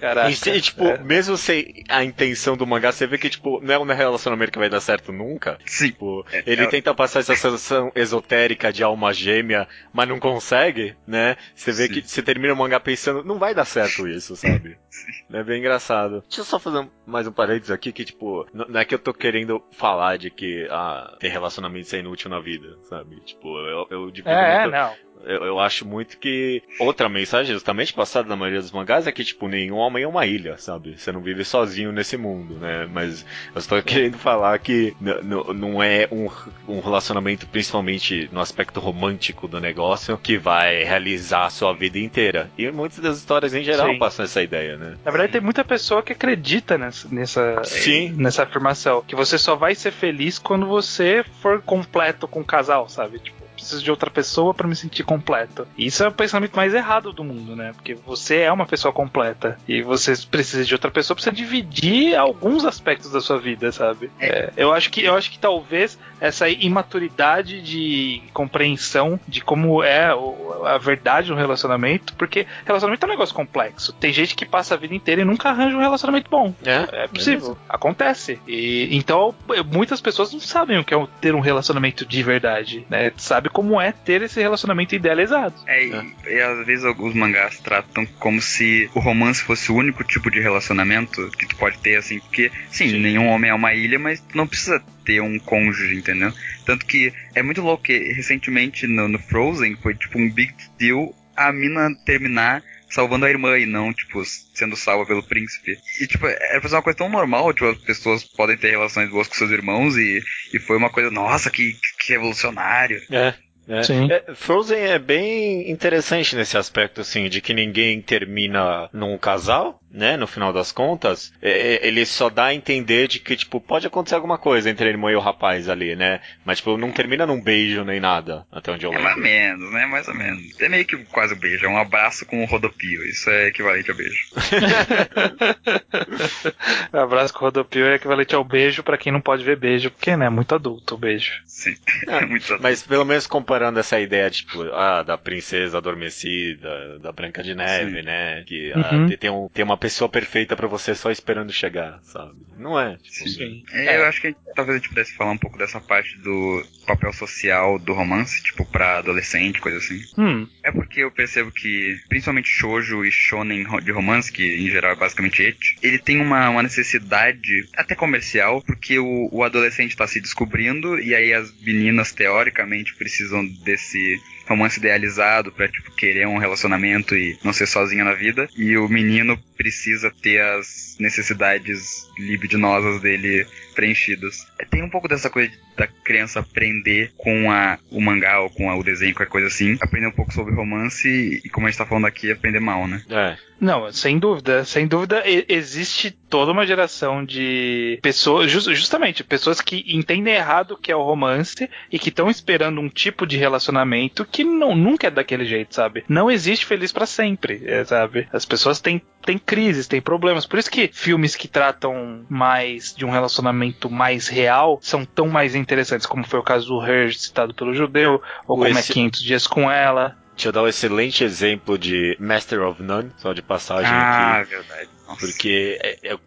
Caraca. E, tipo, é. mesmo sem a intenção do mangá, você vê que, tipo, não é um relacionamento que vai dar certo nunca. Sim. Tipo, É, ele é- tenta passar essa sensação esotérica de alma gêmea, mas não consegue, né? Você vê Sim. que você termina o mangá pensando, não vai dar certo isso, sabe? É bem engraçado. Deixa eu só fazer mais um parênteses aqui, que, tipo, não é que eu tô querendo falar de que, ah, ter relacionamento é inútil na vida, sabe? Tipo, eu, eu divido É, é, muito- não. Eu, eu acho muito que outra mensagem justamente passada na maioria dos mangás é que, tipo, nenhum homem é uma ilha, sabe? Você não vive sozinho nesse mundo, né? Mas eu estou querendo falar que não é um, um relacionamento, principalmente no aspecto romântico do negócio, que vai realizar a sua vida inteira. E muitas das histórias em geral Sim. passam essa ideia, né? Na verdade, tem muita pessoa que acredita nessa, nessa, Sim. nessa afirmação. Que você só vai ser feliz quando você for completo com o casal, sabe? Tipo, preciso de outra pessoa para me sentir completo. Isso é o pensamento mais errado do mundo, né? Porque você é uma pessoa completa e você precisa de outra pessoa para dividir alguns aspectos da sua vida, sabe? É. É, eu acho que eu acho que talvez essa imaturidade de compreensão de como é a verdade no relacionamento, porque relacionamento é um negócio complexo. Tem gente que passa a vida inteira e nunca arranja um relacionamento bom. É, é possível, é acontece. E então muitas pessoas não sabem o que é ter um relacionamento de verdade, né? Sabe como é ter esse relacionamento idealizado. É, e, e às vezes os mangás tratam como se o romance fosse o único tipo de relacionamento que tu pode ter, assim, porque, sim, sim. nenhum homem é uma ilha, mas tu não precisa ter um cônjuge, entendeu? Tanto que é muito louco que recentemente no, no Frozen foi tipo um big deal a mina terminar salvando a irmã e não, tipo, sendo salva pelo príncipe. E, tipo, era pra ser uma coisa tão normal, tipo, as pessoas podem ter relações boas com seus irmãos e, e foi uma coisa, nossa, que, que revolucionário. É. É. Sim. É, Frozen é bem interessante nesse aspecto, assim, de que ninguém termina num casal, né, no final das contas. É, é, ele só dá a entender de que, tipo, pode acontecer alguma coisa entre a irmã e o rapaz ali, né? Mas, tipo, não termina num beijo nem nada, até onde eu lembro. É mais ou menos, né? Mais ou menos. É meio que quase um beijo, é um abraço com um rodopio. Isso é equivalente a beijo. abraço com rodopio é equivalente ao beijo para quem não pode ver beijo, porque, né, é muito adulto o beijo. Sim, é muito adulto. Mas pelo menos comparando essa ideia, tipo, ah, da princesa adormecida, da Branca de Neve, Sim. né? Que ah, uhum. tem, um, tem uma pessoa perfeita para você só esperando chegar, sabe? Não é. Tipo, Sim. É, eu acho que talvez a gente pudesse falar um pouco dessa parte do papel social do romance, tipo, pra adolescente, coisa assim. Hum. É porque eu percebo que, principalmente shoujo e shonen de romance, que em geral é basicamente et, ele tem uma, uma necessidade até comercial, porque o, o adolescente tá se descobrindo e aí as meninas, teoricamente, precisam desse romance idealizado pra, tipo, querer um relacionamento e não ser sozinha na vida. E o menino precisa ter as necessidades libidinosas dele preenchidas. Tem um pouco dessa coisa da criança aprender com a, o mangá ou com a, o desenho, qualquer coisa assim, aprender um pouco sobre romance e, como a gente tá falando aqui, aprender mal, né? É. Não, sem dúvida, sem dúvida existe toda uma geração de pessoas, justamente, pessoas que entendem errado o que é o romance e que estão esperando um tipo de relacionamento que não, nunca é daquele jeito, sabe? Não existe feliz para sempre, é, sabe? As pessoas têm, têm crises, têm problemas. Por isso que filmes que tratam mais de um relacionamento mais real são tão mais interessantes, como foi o caso do Her, citado pelo judeu, ou como é Esse... é 500 Dias com Ela. Deixa eu dar um excelente exemplo de Master of None, só de passagem ah, aqui. verdade. Nossa. Porque é, é,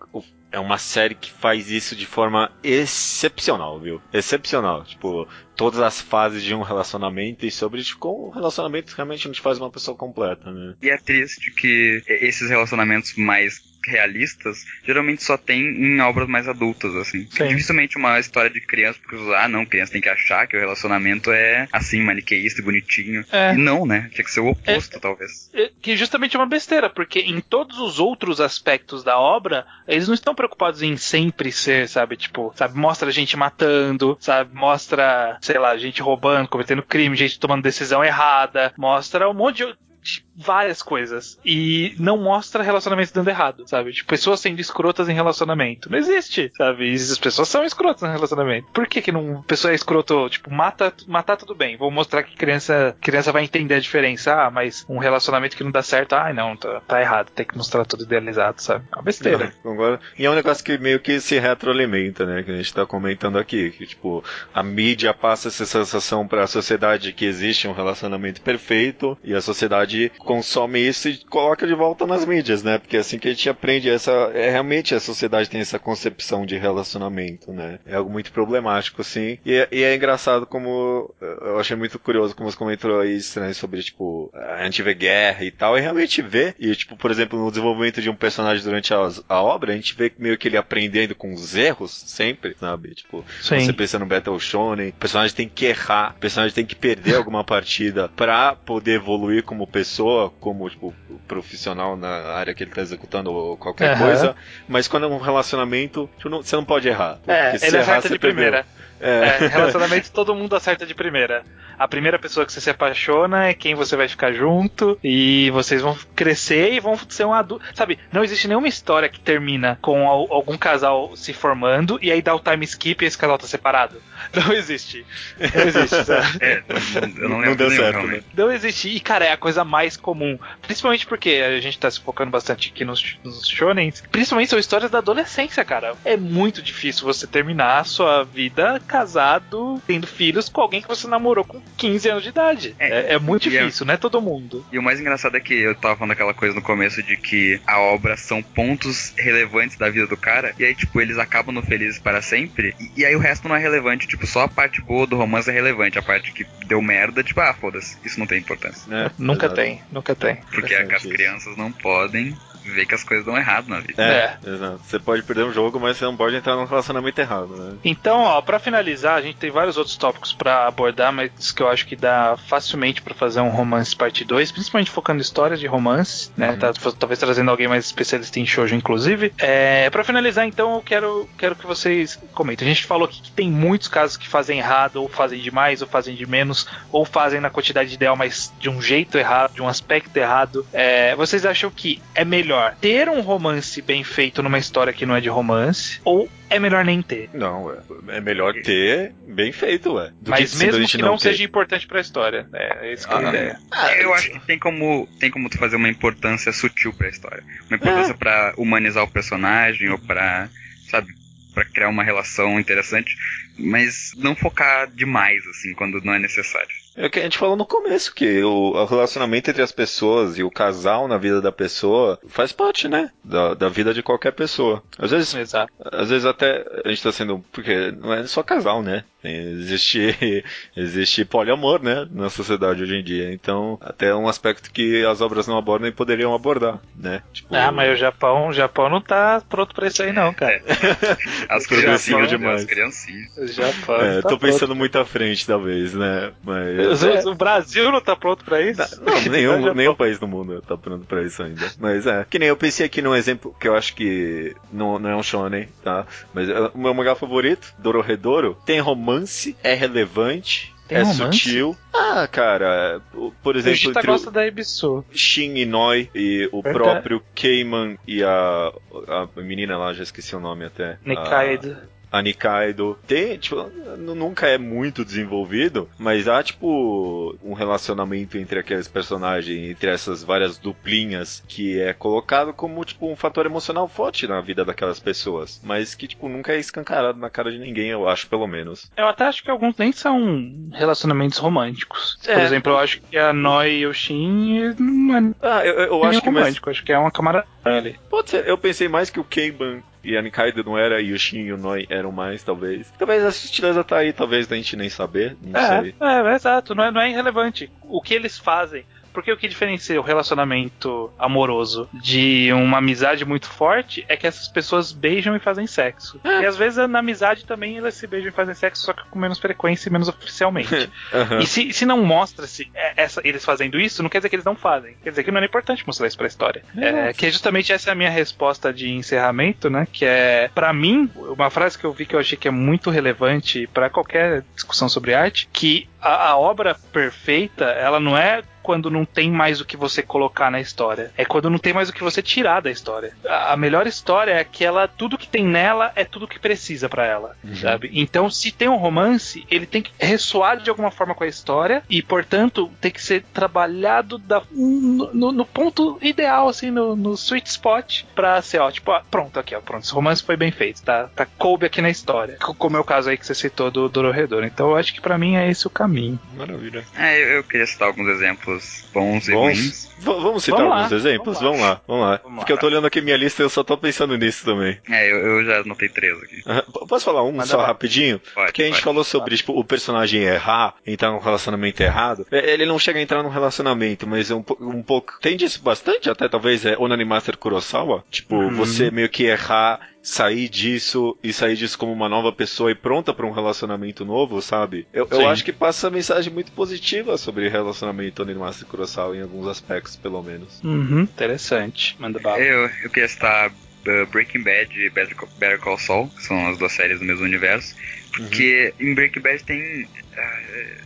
é uma série que faz isso de forma excepcional, viu? Excepcional. Tipo, todas as fases de um relacionamento e sobre tipo, como o relacionamento realmente não te faz uma pessoa completa, né? E é triste que esses relacionamentos mais realistas geralmente só tem em obras mais adultas, assim. Sim. Dificilmente uma história de criança, porque ah, não, criança tem que achar que o relacionamento é assim, maniqueísta e bonitinho. É. E não, né? Tinha que ser o oposto, é, talvez. É, que justamente é uma besteira, porque em todos os outros aspectos da obra, eles não estão preocupados em sempre ser, sabe, tipo, sabe, mostra a gente matando, sabe, mostra sei lá, gente roubando, cometendo crime, gente tomando decisão errada, mostra um monte de de várias coisas. E não mostra relacionamento dando errado, sabe? Tipo, pessoas sendo escrotas em relacionamento. Não existe, sabe? As pessoas são escrotas no relacionamento. Por que que não... Pessoa é escroto, tipo, mata, matar tudo bem. Vou mostrar que criança, criança vai entender a diferença. Ah, mas um relacionamento que não dá certo, ai não, tá, tá errado. Tem que mostrar tudo idealizado, sabe? É uma besteira. Não, agora, e é um negócio que meio que se retroalimenta, né? Que a gente tá comentando aqui. Que, tipo, a mídia passa essa sensação para a sociedade que existe um relacionamento perfeito e a sociedade consome isso e coloca de volta nas mídias, né? Porque é assim que a gente aprende essa. É, realmente a sociedade tem essa concepção de relacionamento, né? É algo muito problemático, assim. E, é, e é engraçado como. Eu achei muito curioso como você comentou aí né, sobre, tipo, a gente vê guerra e tal, e realmente vê. E, tipo, por exemplo, no desenvolvimento de um personagem durante a, a obra, a gente vê meio que ele aprendendo com os erros, sempre, sabe? Tipo, Sim. você pensa no Battle Shonen, o personagem tem que errar, o personagem tem que perder alguma partida pra poder evoluir como pessoa, como, tipo, profissional na área que ele tá executando ou qualquer Aham. coisa. Mas quando é um relacionamento, tipo, não- você não pode errar. É, ele errar, acerta de perdeu. primeira. É. É, relacionamento todo mundo acerta de primeira. A primeira pessoa que você se apaixona é quem você vai ficar junto e vocês vão crescer e vão ser um adulto. Sabe, não existe nenhuma história que termina com al- algum casal se formando e aí dá o time skip e esse casal tá separado. Não existe. Não existe, sabe? É, não- eu não Não deu nenhum, certo, realmente. Não existe. E, cara, é a coisa mais comum. Principalmente porque a gente tá se focando bastante aqui nos, nos shonens. Principalmente são histórias da adolescência, cara. É muito difícil você terminar a sua vida casado, tendo filhos com alguém que você namorou com 15 anos de idade. É, É, é muito é- difícil, não é todo mundo. E o mais engraçado é que eu tava falando aquela coisa no começo de que a obra são pontos relevantes da vida do cara, e aí, tipo, eles acabam no Felizes para sempre, e, e aí o resto não é relevante, tipo, só a parte boa do romance é relevante, a parte que deu merda, tipo, ah, foda-se, isso não tem importância. Né? Nunca Exato. tem, nunca tem. Porque Interessante as isso. crianças não podem ver que as coisas dão errado na vida. É, exato. Você pode perder um jogo, mas você não pode entrar num relacionamento errado, né? Então, ó, pra finalizar, a gente tem vários outros tópicos pra abordar, mas que eu acho que dá facilmente pra fazer um romance parte 2, principalmente focando em histórias de romance, né? Uhum. Tá- talvez trazendo alguém mais especialista em shoujo, inclusive. É, para finalizar, então, eu quero, quero que vocês comentem. A gente falou aqui que tem muitos casos que fazem errado, ou fazem demais, ou fazem de menos, ou fazem na quantidade ideal, mas de um jeito errado, de um aspecto errado. É, vocês acham que é melhor ter um romance bem feito numa história que não é de romance, ou é melhor nem ter? Não, ué. É melhor ter bem feito, ué. Do Mas simplesmente mesmo que não, ter. seja importante pra história. É, é isso que é a Ah, ideia. eu acho que tem como, tem como tu fazer uma importância sutil pra história. Uma importância pra humanizar o personagem ou pra, sabe, pra criar uma relação interessante, mas não focar demais, assim, quando não é necessário. É o que a gente falou no começo, que o, o relacionamento entre as pessoas e o casal na vida da pessoa faz parte, né? Da, da vida de qualquer pessoa. Às vezes, Exato. às vezes até a gente tá sendo. Porque não é só casal, né? Existe, existe poliamor, né? Na sociedade hoje em dia. Então, até é um aspecto que as obras não abordam e poderiam abordar, né? Tipo, Ah, mas o Japão, o Japão não tá pronto pra isso aí não, cara. As Progressivo criancinhas, demais. as criancinhas. O Japão É, não tá tô pronto. pensando muito à frente, talvez, né? Mas. O, o Brasil não tá pronto pra isso? Não, Só o nenhum, nenhum país do mundo tá pronto pra isso ainda. Mas é, que nem eu pensei aqui num exemplo que eu acho que não, não é um shonen, tá? Mas é o meu mangá favorito, Dororedoro, tem romance, é relevante, Tem é romance? sutil. Ah, cara, o- por O exemplo, Gita entre o gosta da Ibisu. Shin Inoi e o Verdade. próprio Keiman e a, a menina lá, já esqueci o nome até. Nikaido. a Nikaido. Tem, tipo, nunca é muito desenvolvido, mas há, tipo, um relacionamento entre aqueles personagens, entre essas várias duplinhas, que é colocado como, tipo, um fator emocional forte na vida daquelas pessoas. Mas que, tipo, nunca é escancarado na cara de ninguém, eu acho, pelo menos. Eu até acho que alguns nem são relacionamentos românticos. Por É. exemplo, eu acho que a Noi e o Shin não é Ah, eu, eu acho que romântico, acho que é uma camarada ali. Pode ser, eu pensei mais que o Keiban e a Nikaido não era, e o Shin e o Noi eram mais, talvez. Talvez a sutileza tá aí, talvez a gente nem saber, não É, sei. é, é exato, não é, não é irrelevante. O que eles fazem. Porque o que diferencia o relacionamento amoroso de uma amizade muito forte é que essas pessoas beijam e fazem sexo. E às vezes na amizade também elas se beijam e fazem sexo, só que com menos frequência e menos oficialmente. Aham. E se, se não mostra-se é, eles fazendo isso, não quer dizer que eles não fazem. Quer dizer que não é importante mostrar isso pra história. É, que é justamente essa é a minha resposta de encerramento, né? Que é, pra mim, uma frase que eu vi que eu achei que é muito relevante pra qualquer discussão sobre arte, que a, a obra perfeita, ela não é quando não tem mais o que você colocar na história. É quando não tem mais o que você tirar da história. A, a melhor história é aquela, tudo que tem nela é tudo que precisa pra ela, sabe? Então, se tem um romance, ele tem que ressoar de alguma forma com a história e, portanto, tem que ser trabalhado da, no, no- no ponto ideal, assim, no, no sweet spot pra ser, ó, tipo, ó, pronto, aqui, ó, pronto, esse romance foi bem feito, tá, tá coube aqui na história. Co- Como é o caso aí que você citou do Dororedor. Então, eu acho que pra mim é esse o caminho. Maravilha. É, eu, eu queria citar alguns exemplos exemplos bons e Bons? ruins. V- vamos citar Vamos lá, alguns exemplos? vamos Vamos lá. lá, vamos lá. Vamos Porque lá. eu tô olhando aqui minha lista e eu só tô pensando nisso também. É, eu, eu já anotei três aqui. P- Posso falar um Manda só lá. rapidinho? Pode, Porque a gente pode. falou sobre tipo, o personagem errar, entrar num relacionamento errado. É, Ele não chega a entrar num relacionamento, mas é um, um pouco. Tem disso bastante, até talvez é Onani Master Kurosawa. Tipo, Uhum. você meio que errar, sair disso e sair disso como uma nova pessoa e pronta pra um relacionamento novo, sabe? Eu, eu acho que passa mensagem muito positiva sobre relacionamento Onani Master Kurosawa em alguns aspectos, pelo menos. Uhum, interessante. Manda bala. Eu, eu queria citar uh, Breaking Bad e Better Call, Better Call Saul, que são as duas séries do mesmo universo. Porque em Breaking Bad tem. ah,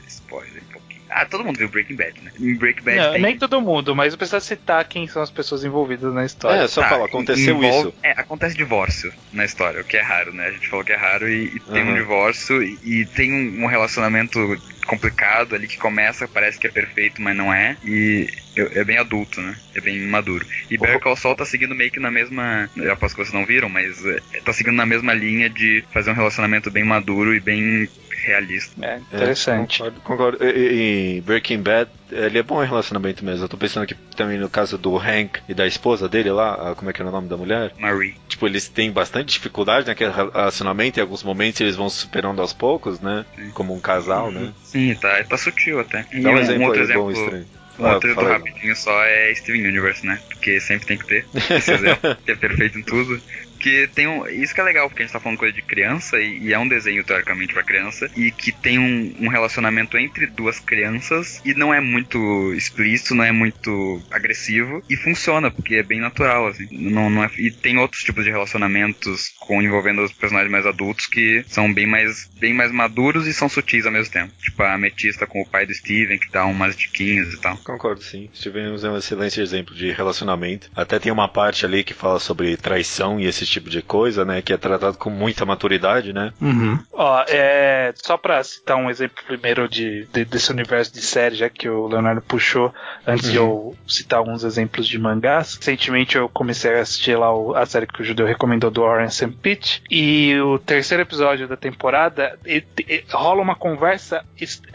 spoiler um pouquinho. Ah, todo mundo viu Breaking Bad, né? Em Breaking Bad Não, tem. nem todo mundo, mas eu preciso citar quem são as pessoas envolvidas na história. É, só Tá, falar, aconteceu envolve- isso. É, acontece divórcio na história, o que é raro, né? A gente falou que é raro e, e tem um Uhum. divórcio e, e tem um, um relacionamento complicado ali que começa, parece que é perfeito, mas não é. E é é bem adulto, né? É bem maduro. E Better Call Saul tá seguindo meio que na mesma. Eu aposto que vocês não viram, mas é, tá seguindo na mesma linha de fazer um relacionamento bem maduro e bem realista. É, É, interessante. concordo, concordo. E- e- Em Breaking Bad, ele é bom em relacionamento mesmo. Eu tô pensando aqui também no caso do Hank e da esposa dele lá, como é que era o nome da mulher? Marie. Tipo, eles têm bastante dificuldade naquele relacionamento, em alguns momentos eles vão se superando aos poucos, né? Sim. Como um casal, né? Sim, tá, tá sutil até. Dá um exemplo outro aí, exemplo. bom e estranho. Um Ah, outro rapidinho só é Steven Universe, né? Porque sempre tem que ter esse exemplo, que é perfeito em tudo. Que tem um. Isso que é legal, porque a gente tá falando coisa de criança e, e é um desenho teoricamente pra criança, e que tem um, um relacionamento entre duas crianças e não é muito explícito, não é muito agressivo, e funciona, porque é bem natural, assim. Não, não é, e tem outros tipos de relacionamentos com envolvendo os personagens mais adultos que são bem mais, bem mais maduros e são sutis ao mesmo tempo. Tipo a ametista com o pai do Steven, que dá umas diquinhas e tal. Concordo, sim. Steven é um excelente exemplo de relacionamento. Até tem uma parte ali que fala sobre traição e esse tipo de coisa, né? Que é tratado com muita maturidade, né? Uhum. Ó, é, só pra citar um exemplo primeiro de, de- desse universo de série, já que o Leonardo puxou, antes de eu citar alguns exemplos de mangás. Recentemente eu comecei a assistir lá o- a série que o Judeu recomendou do Orange Peach, e o terceiro episódio da temporada e- e- rola uma conversa,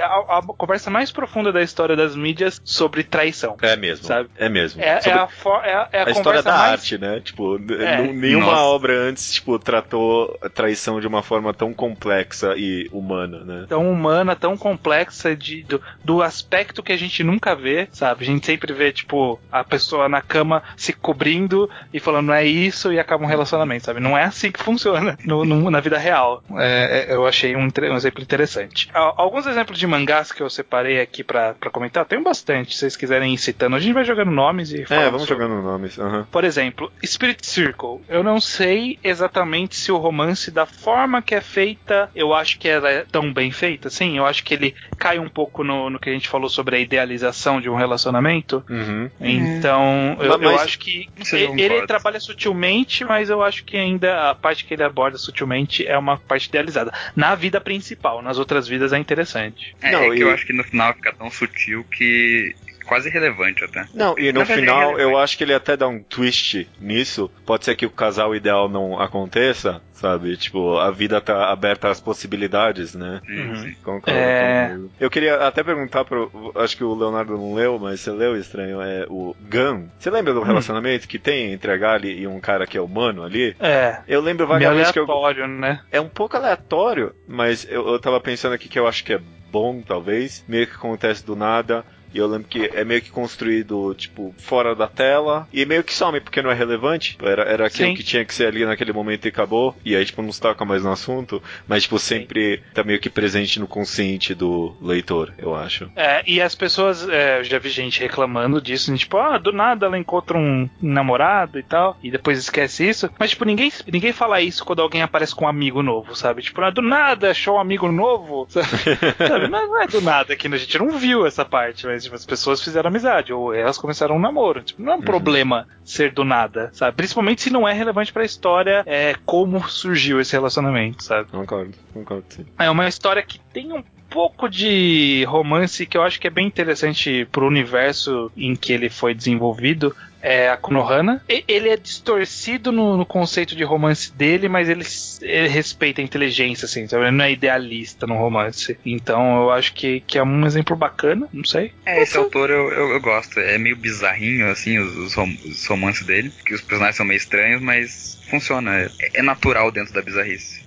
a, a conversa mais profunda da história das mídias sobre traição. É mesmo. Sabe? É mesmo. É, é a, for- é a- é a a história da mais arte, né? Tipo, É. nenhuma Nossa. obra antes, tipo, tratou a traição de uma forma tão complexa e humana, né? tão humana, tão complexa de, do, do aspecto que a gente nunca vê, sabe? A gente sempre vê, tipo, a pessoa na cama se cobrindo e falando não é isso e acaba um relacionamento, sabe? Não é assim que funciona no- no- na vida real. É, é, eu achei um, um exemplo interessante. Al- Alguns exemplos de mangás que eu separei aqui pra, pra comentar, tem bastante, se vocês quiserem ir citando. A gente vai jogando nomes e É, vamos sobre. jogando nomes. aham. Por exemplo, Spirit Circle. Eu não sei exatamente se o romance, da forma que é feita, eu acho que ela é tão bem feita. Sim, eu acho que ele cai um pouco no, no que a gente falou sobre a idealização de um relacionamento. Uhum. Então, eu, eu acho que ele, ele trabalha sutilmente, mas eu acho que ainda a parte que ele aborda sutilmente é uma parte idealizada. Na vida principal, nas outras vidas é interessante. É, Não, é que e- eu acho que no final fica tão sutil que quase irrelevante até. Não, e no Na final eu acho que ele até dá um twist nisso. Pode ser que o casal ideal não aconteça, sabe? Tipo, a vida tá aberta às possibilidades, né? Sim, Uhum. sim. Concordo É. comigo. Eu queria até perguntar pro. Acho que o Leonardo não leu, mas você leu estranho. É o Gun. Você lembra do Hum. relacionamento que tem entre a Gali e um cara que é humano ali? É. Eu lembro Meio vagamente que eu. aleatório, né? É um pouco aleatório, mas eu, eu tava pensando aqui que eu acho que é bom, talvez. Meio que acontece do nada. E eu lembro que é meio que construído, tipo, fora da tela. E meio que some, porque não é relevante. Era, era aquilo Sim. que tinha que ser ali naquele momento e acabou. E aí, tipo, não se toca mais no assunto. Mas, tipo, sempre tá meio que presente no consciente do leitor, eu acho. É, e as pessoas, é, eu já vi gente reclamando disso, né, tipo, ah, do nada ela encontra um namorado e tal, e depois esquece isso. Mas, tipo, ninguém, ninguém fala isso quando alguém aparece com um amigo novo, sabe? Tipo, ah, do nada achou um amigo novo, sabe? Sabe? Mas não é do nada que a gente não viu essa parte, mas tipo, as pessoas fizeram amizade, ou elas começaram um namoro. Tipo, não é um problema ser do nada, sabe? Principalmente se não é relevante pra história, é, como surgiu esse relacionamento, sabe? Concordo, concordo sim. É uma história que tem um pouco de romance que eu acho que é bem interessante pro universo em que ele foi desenvolvido. É a Konohana. E- Ele é distorcido no, no conceito de romance dele, mas ele, s- ele respeita a inteligência, assim, sabe? Ele não é idealista no romance. Então eu acho que, que é um exemplo bacana, não sei. É, esse autor eu, eu, eu gosto. É meio bizarrinho, assim, os, os rom- os romances dele. Que os personagens são meio estranhos, mas funciona. É, é natural dentro da bizarrice.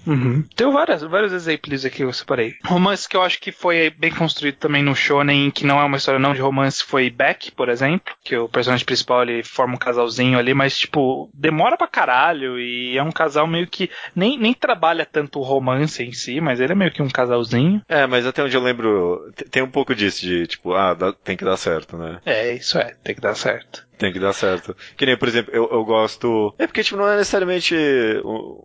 Tem várias, vários exemplos aqui que eu separei. Romance que eu acho que foi bem construído também no Shonen, que não é uma história não de romance, foi Beck, por exemplo. Que o personagem principal ele forma um casalzinho ali, mas tipo, demora pra caralho. E é um casal meio que nem, nem trabalha tanto o romance em si, mas ele é meio que um casalzinho. É, mas até onde eu lembro, te- tem um pouco disso de, tipo, ah, dá- tem que dar certo, né? É, isso é, tem que dar certo. Tem que dar certo. Que nem, por exemplo, eu, eu gosto. É porque, tipo, não é necessariamente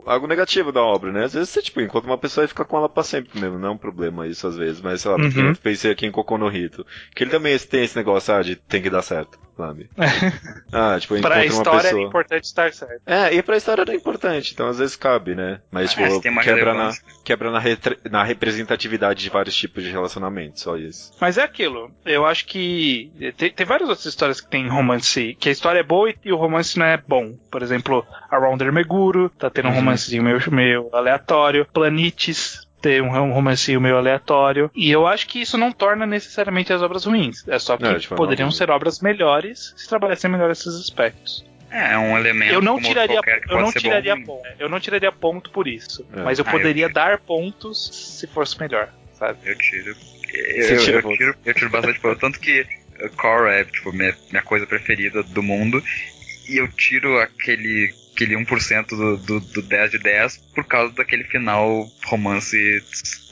algo negativo da obra, né? Às vezes você, tipo, encontra uma pessoa e fica com ela pra sempre mesmo. Não é um problema isso, às vezes. Mas, sei lá, porque Uhum. eu pensei aqui em Cocô no Rito. Que ele também tem esse negócio, ah, de tem que dar certo, sabe? ah, tipo, pra encontra uma história é pessoa. importante estar certo. É, e pra história era importante, então às vezes cabe, né? Mas, É, tipo, uma quebra, na, quebra na, retre- na representatividade de vários tipos de relacionamento, só isso. Mas é aquilo. Eu acho que tem, tem várias outras histórias que tem romance, que a história é boa e, e o romance não é bom. Por exemplo, a Rounder Meguro tá tendo um romancezinho meio, meio aleatório. Planetes tem um, romancinho meio aleatório. E eu acho que isso não torna necessariamente as obras ruins. É só que Não, de forma poderiam alguma. ser obras melhores se trabalhassem melhor esses aspectos. É, é um elemento Eu não como tiraria, eu não bom tiraria ponto. Eu não tiraria ponto por isso. É. Mas eu Ah, eu poderia tiro. dar pontos se fosse melhor, sabe? Eu tiro. Eu, eu ponto. tiro, eu tiro bastante ponto. Tanto que Core é tipo, minha, minha coisa preferida do mundo. E eu tiro aquele, aquele 1% do, do, do 10 de 10 por causa daquele final romance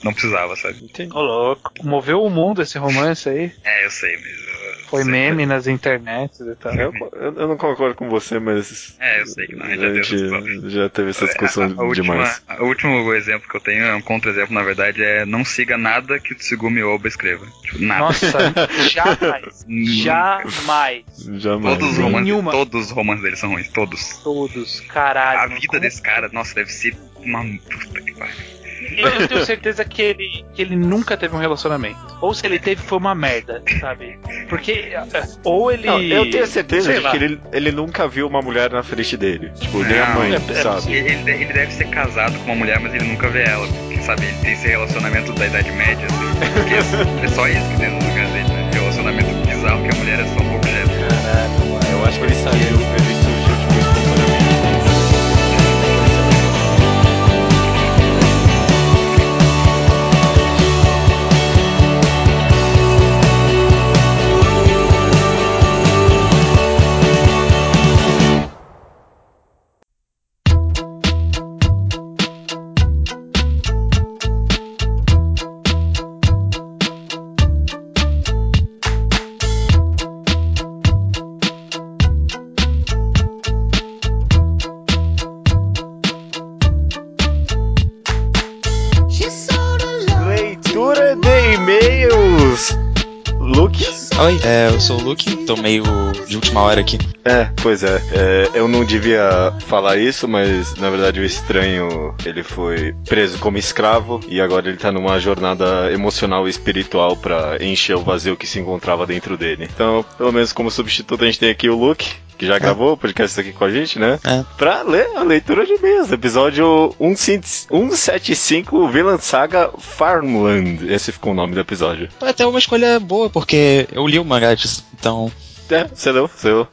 não precisava, sabe? Entendi. Ô louco. Moveu o mundo esse romance aí. É, eu sei, mas. Foi sei. meme nas internets e tal. Eu, eu- eu não concordo com você, mas. É, eu sei que não, A já deu essa discussão. gente já teve essa discussão a, a última, demais. a- o último exemplo que eu tenho é um contra-exemplo, na verdade, é não siga nada que o Tsugumi Oba escreva. Tipo, nada. Nossa, jamais. Jamais. Jamais. Todos os, romances, Nenhuma. todos os romances dele são ruins, todos. Todos. Caralho. A vida como- desse cara, nossa, deve ser uma puta que pariu. Eu, eu tenho certeza que ele, que ele nunca teve um relacionamento. Ou se ele teve, foi uma merda, sabe? Porque. eh, Ou ele. Não, eu tenho certeza de que ele, ele nunca viu uma mulher na frente dele. Tipo, nem a mãe, é- é sabe? Ele, ele de- ele deve ser casado com uma mulher, mas ele nunca vê ela. Porque, sabe, ele tem esse relacionamento da Idade Média, assim. Porque é só isso que tem no lugar dele, né? Relacionamento bizarro que a mulher é só um objeto. Caralho, mano. Eu acho que ele saiu, Oi, é, eu sou o Luke, tô meio de última hora aqui. É, pois é, é, Eu não devia falar isso, mas na verdade o estranho ele foi preso como escravo e agora ele tá numa jornada emocional e espiritual pra encher o vazio que se encontrava dentro dele. Então, pelo menos como substituto, a gente tem aqui o Luke. Que já gravou o podcast aqui com a gente, né? É. Pra ler a leitura de e-mails. Episódio 175 Villain Saga Farmland. Esse ficou o nome do episódio. Foi até uma escolha boa, porque eu li o mangá disso, então. É, você leu, você leu.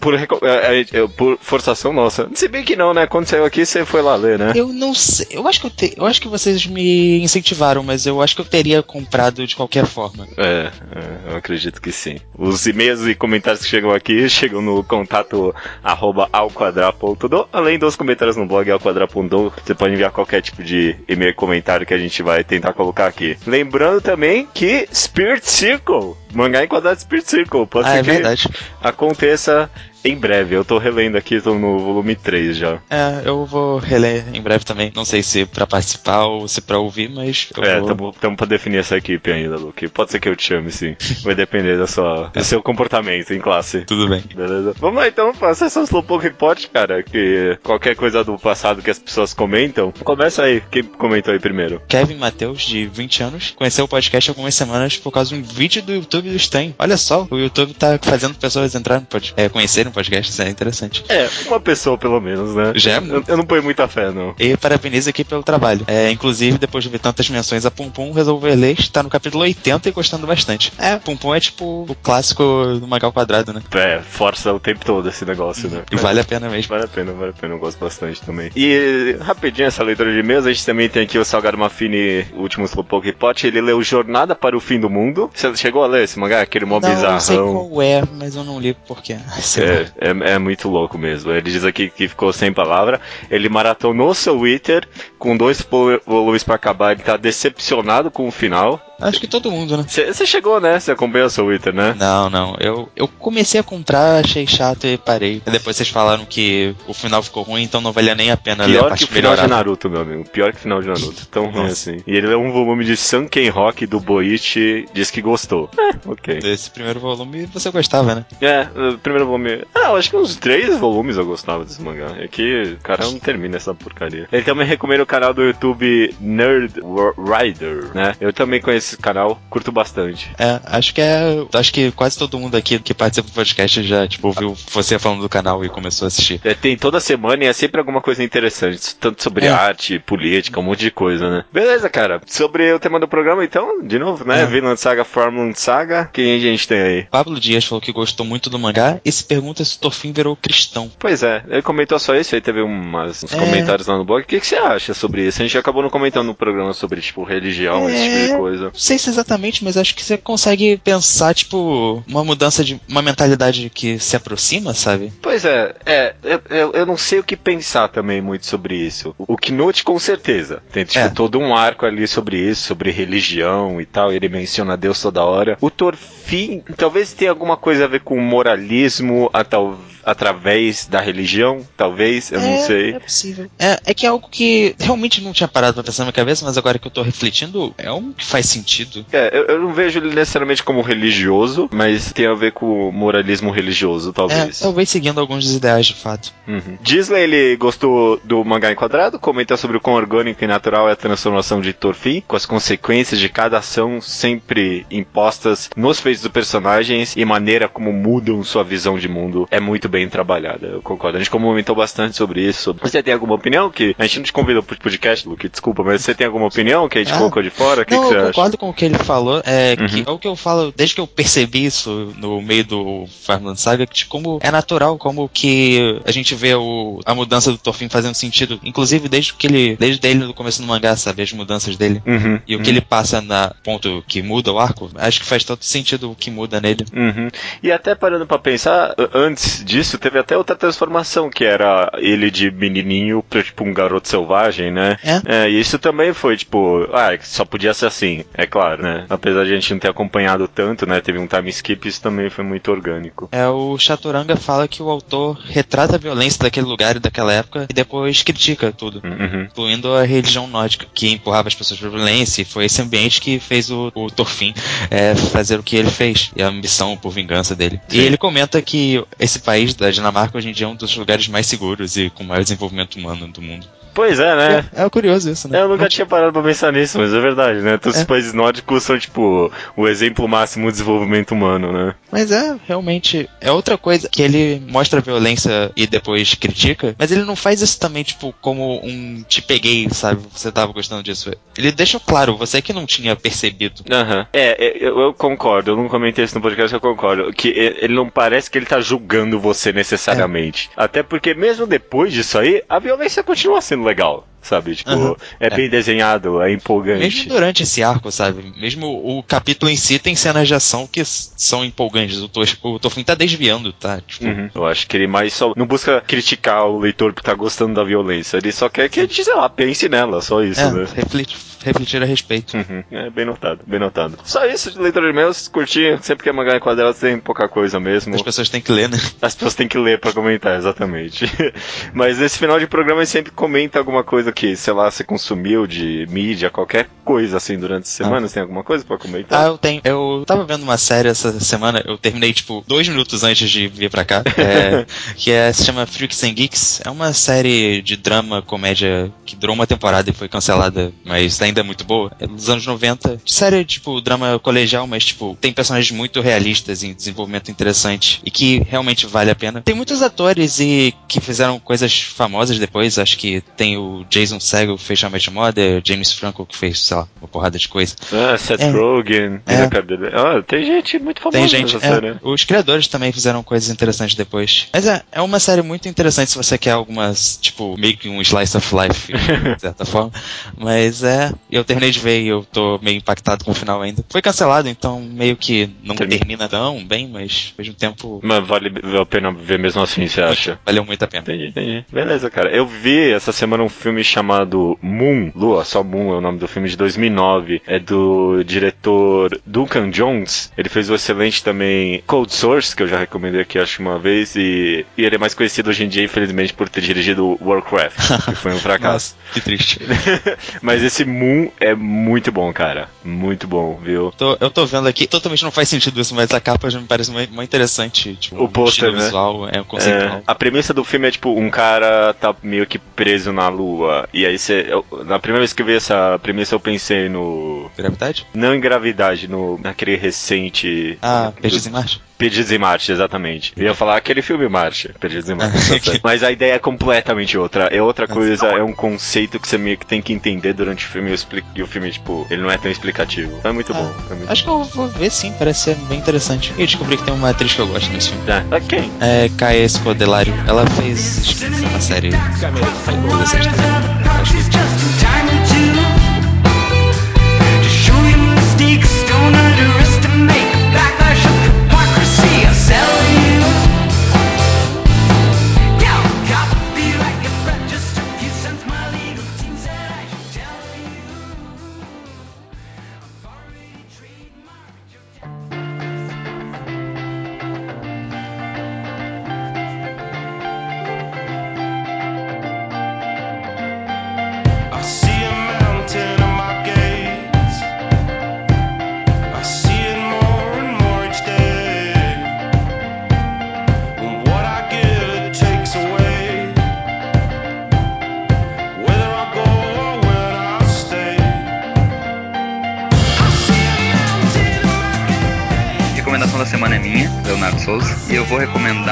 Por, é, é, é, por forçação nossa. Se bem que não, né? Quando saiu aqui, você foi lá ler, né? Eu não sei. Eu acho que eu, te, eu acho que vocês me incentivaram, mas eu acho que eu teria comprado de qualquer forma. É, é, eu acredito que sim. Os e-mails e comentários que chegam aqui chegam no contato arroba alquadra.do, além dos comentários no blog alquadra.do. Você pode enviar qualquer tipo de e-mail e comentário que a gente vai tentar colocar aqui. Lembrando também que Spirit Circle, mangá enquadrado Spirit Circle, pode ah, ser é que verdade. aconteça em breve. Eu tô relendo aqui, tô no volume 3 já. É, eu vou reler em breve também. Não sei se pra participar ou se pra ouvir, mas eu É, vou. estamos pra definir essa equipe ainda, Luke. Pode ser que eu te chame, sim. Vai depender da sua, do seu comportamento em classe. Tudo bem. Beleza? Vamos lá então acessar o Slowpoke Report, cara. Que qualquer coisa do passado que as pessoas comentam. Começa aí. Quem comentou aí primeiro? Kevin Matheus, de 20 anos, conheceu o podcast algumas semanas por causa de um vídeo do YouTube do Stan. Olha só, o YouTube tá fazendo pessoas entrarem, pode, é, conhecerem podcast, é interessante. É, uma pessoa pelo menos, né? Já é eu, eu não ponho muita fé, não. E parabenizo aqui pelo trabalho. É, inclusive, depois de ver tantas menções a Pum Pum, resolvi ler, está no capítulo 80 e gostando bastante. É, Pum Pum é tipo o clássico do Magal Quadrado, né? É, força o tempo todo esse negócio, né? E vale a pena mesmo. Vale a pena, vale a pena, eu gosto bastante também. E rapidinho essa leitura de e-mails, a gente também tem aqui o Salgado Mafini, o último Slowpoke Pot, ele leu Jornada para o Fim do Mundo. Você chegou a ler esse mangá? Aquele mó não, bizarrão. Não sei qual é, mas eu não li porque... sei É, é, muito louco mesmo. Ele diz aqui que ficou sem palavra. Ele maratonou seu Twitter com dois vo- volumes pra acabar. Ele tá decepcionado com o final. Acho que todo mundo, né? Você chegou, né? Você acompanhou seu Twitter, né? Não, não. Eu, eu comecei a comprar, achei chato e parei. E depois vocês falaram que o final ficou ruim, então não valia nem a pena ler a Pior que parte o final de. Naruto, meu amigo. Pior que o final de Naruto. Tão ruim assim. E ele leu um volume de Sunken Rock do Boichi. Diz que gostou. É, ok. Desse primeiro volume você gostava, né? É, o primeiro volume. Ah, eu acho que uns três volumes eu gostava desse mangá. É que o cara não termina essa porcaria. Ele também recomenda o canal do YouTube Nerd Rider, né? Eu também conheço esse canal, curto bastante. É, acho que é. Acho que quase todo mundo aqui que participa do podcast já, tipo, ouviu você falando do canal e começou a assistir. É, tem toda semana e é sempre alguma coisa interessante. Tanto sobre É. arte, política, um monte de coisa, né? Beleza, cara. Sobre o tema do programa, então, de novo, né? É. Vinland Saga, Farmland Saga. Quem a gente tem aí? Pablo Dias falou que gostou muito do mangá e se pergunta se o Torfin virou cristão. Pois é, ele comentou só isso, aí teve umas, uns É. comentários lá no blog. O que, que você acha sobre isso? A gente acabou não comentando no programa sobre, tipo, religião, esse tipo de É. coisa. Não sei se exatamente, mas acho que você consegue pensar, tipo, uma mudança de uma mentalidade que se aproxima, sabe? Pois é, é, eu, eu, eu não sei o que pensar também muito sobre isso. O Knut, com certeza, tem tipo, É. todo um arco ali sobre isso, sobre religião e tal, ele menciona Deus toda hora. O Torfin, talvez tenha alguma coisa a ver com moralismo, a tal, através da religião, talvez, eu não é, sei. É possível. É, é que é algo que realmente não tinha parado pra pensar na minha cabeça, mas agora que eu tô refletindo, é um que faz sentido. É, eu, eu não vejo ele necessariamente como religioso, mas tem a ver com o moralismo religioso, É, talvez. talvez seguindo alguns dos ideais de fato. Uhum. Disley, ele gostou do mangá enquadrado, comenta sobre o quão orgânico e natural é a transformação de Torfin, com as consequências de cada ação sempre impostas nos feitos dos personagens e maneira como mudam sua visão de mundo. É muito bem trabalhada, eu concordo. A gente comentou bastante sobre isso. Você tem alguma opinião que... A gente não te convidou pro podcast, Luke, desculpa, mas você tem alguma opinião que a gente Ah. colocou de fora? Que, não, que eu acha? concordo com o que ele falou. É, que Uhum. é o que eu falo desde que eu percebi isso no meio do Farmland Saga, que de como é natural, como que a gente vê o, a mudança do Torfin fazendo sentido. Inclusive desde que ele. Desde ele no começo do mangá, sabe? As mudanças dele. Uhum. E o que ele passa na ponto que muda o arco, acho que faz todo sentido o que muda nele. Uhum. E até parando pra pensar, antes disso teve até outra transformação, que era ele de menininho pra tipo um garoto selvagem, né? É. e isso também foi tipo, ah, só podia ser assim, é claro, né? Apesar de a gente não ter acompanhado tanto, né? Teve um time skip, isso também foi muito orgânico. É, o Chaturanga fala que o autor retrata a violência daquele lugar e daquela época e depois critica tudo. Uhum. Incluindo a religião nórdica, que empurrava as pessoas pra violência, e foi esse ambiente que fez o, o Thorfinn é, fazer o que ele fez, e a ambição por vingança dele. Sim. E ele comenta que esse país da Dinamarca hoje em dia é um dos lugares mais seguros e com maior desenvolvimento humano do mundo. Pois é, né? É, é curioso isso, né? Eu nunca tinha parado pra pensar nisso, mas é verdade, né? Todos os É. países nórdicos são, tipo, o exemplo máximo de desenvolvimento humano, né? Mas é, realmente, é outra coisa que ele mostra a violência e depois critica, mas ele não faz isso também, tipo, como um te peguei, sabe? Você tava gostando disso. Ele deixa claro, você que não tinha percebido. Aham. É, é, eu, eu concordo, eu não comentei isso no podcast, eu concordo. Que ele não parece que ele tá julgando você necessariamente. Até porque mesmo depois disso aí, a violência continua sendo legal. Sabe? Tipo, Aham. é, bem desenhado, é empolgante. Mesmo durante esse arco, sabe? Mesmo o capítulo em si tem cenas de ação que são empolgantes. O, Tor o Torfin tá desviando, tá? Tipo, Uhum. Eu acho que ele mais só não busca criticar o leitor que tá gostando da violência. Ele só quer que a gente, sei lá, pense nela, só isso, é, né? refletir, refletir a respeito. Uhum. É bem notado, bem notado. Só isso de leitor de e-mails, curti. Sempre que é mangá em quadrados tem pouca coisa mesmo. As pessoas têm que ler, né? As pessoas têm que ler pra comentar, exatamente. Mas nesse final de programa ele sempre comenta alguma coisa que, sei lá, você consumiu de mídia, qualquer coisa assim durante a semana? Você tem alguma coisa pra comentar? Ah, eu tenho. Eu tava vendo uma série essa semana, eu terminei, tipo, dois minutos antes de vir pra cá, é, que é, se chama Freaks and Geeks. É uma série de drama, comédia, que durou uma temporada e foi cancelada, mas ainda é muito boa. É dos anos 90. Série, tipo, drama colegial, mas, tipo, tem personagens muito realistas em desenvolvimento interessante e que realmente vale a pena. Tem muitos atores e que fizeram coisas famosas depois, acho que tem o Jason Segel que fez Met Your Mother, James Franco que fez, sei lá, uma porrada de coisa. Ah, Seth É. Rogen, É. Cabello. Ah, tem gente muito famosa Tem gente. nessa é, série. os criadores também fizeram coisas interessantes depois. Mas é, é uma série muito interessante se você quer algumas, tipo, meio que um slice of life, de certa forma. Mas é, eu terminei de ver e eu tô meio impactado com o final ainda. Foi cancelado, então meio que não Termi- termina tão bem, mas ao mesmo tempo Mas vale vale a pena ver mesmo assim, você acha? valeu muito a pena. Entendi, entendi. Beleza, cara. Eu vi essa semana um filme chamado Moon, Lua, só Moon é o nome do filme de 2009. É do diretor Duncan Jones. Ele fez o excelente também Cold Source, que eu já recomendei aqui acho uma vez, e, e ele é mais conhecido hoje em dia, infelizmente, por ter dirigido Warcraft, que foi um fracasso. Que triste. Mas esse Moon é muito bom, cara. Muito bom, viu? Tô- eu tô vendo aqui, totalmente não faz sentido isso, mas a capa já me parece muito, muito interessante. Tipo, O pôster, né? visual, é. É, a premissa do filme é tipo, um cara tá meio que preso na lua. E aí você. Na primeira vez que eu vi essa premissa, eu pensei no. Gravidade? Não em gravidade, no, naquele recente. Ah, Perdidos em Marte? Perdidos em Marte, exatamente. Eu ia falar aquele filme Marte, Perdidos em Marte. tá. Mas a ideia é completamente outra. É outra coisa, é um conceito que você meio que tem que entender durante o filme. E, e o filme, tipo, ele não é tão explicativo. É muito Ah, bom. É muito Acho que eu vou ver sim, parece ser bem interessante. E eu descobri que tem uma atriz que eu gosto nesse filme. bom. É, quem? É Kaia Scodelario. Ela fez uma série adolescente também. Que Just in time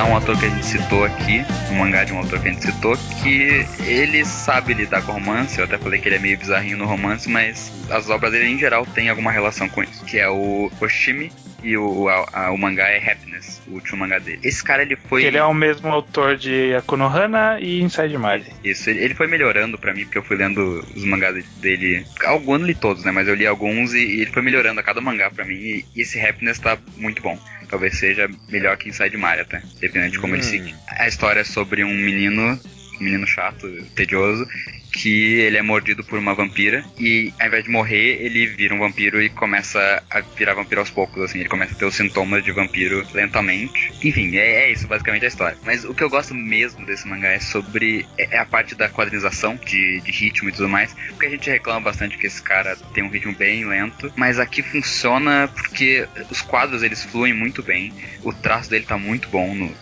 um autor que a gente citou aqui, um mangá de um autor que a gente citou, que ele sabe lidar com romance. Eu até falei que ele é meio bizarrinho no romance, mas as obras dele em geral têm alguma relação com isso. Que é o Oshimi e o, a- a- o mangá é Happiness, o último mangá dele. Esse cara ele foi. Ele é o mesmo autor de Akunohana e Inside Mari. Isso, ele, ele foi melhorando pra mim, porque eu fui lendo os mangás dele. Alguns não li todos, né? Mas eu li alguns e, e ele foi melhorando a cada mangá pra mim. E, e esse Happiness tá muito bom. Talvez seja melhor que Inside Mario até. Dependendo de como ele se. A história é sobre um menino. Menino chato, tedioso, que ele é mordido por uma vampira e ao invés de morrer, ele vira um vampiro e começa a virar vampiro aos poucos, assim, ele começa a ter os sintomas de vampiro lentamente. Enfim, é, é isso basicamente a história. Mas o que eu gosto mesmo desse mangá é sobre é é a parte da quadrinização de, de ritmo e tudo mais, porque a gente reclama bastante que esse cara tem um ritmo bem lento, mas aqui funciona porque os quadros eles fluem muito bem, o traço dele tá muito bom no,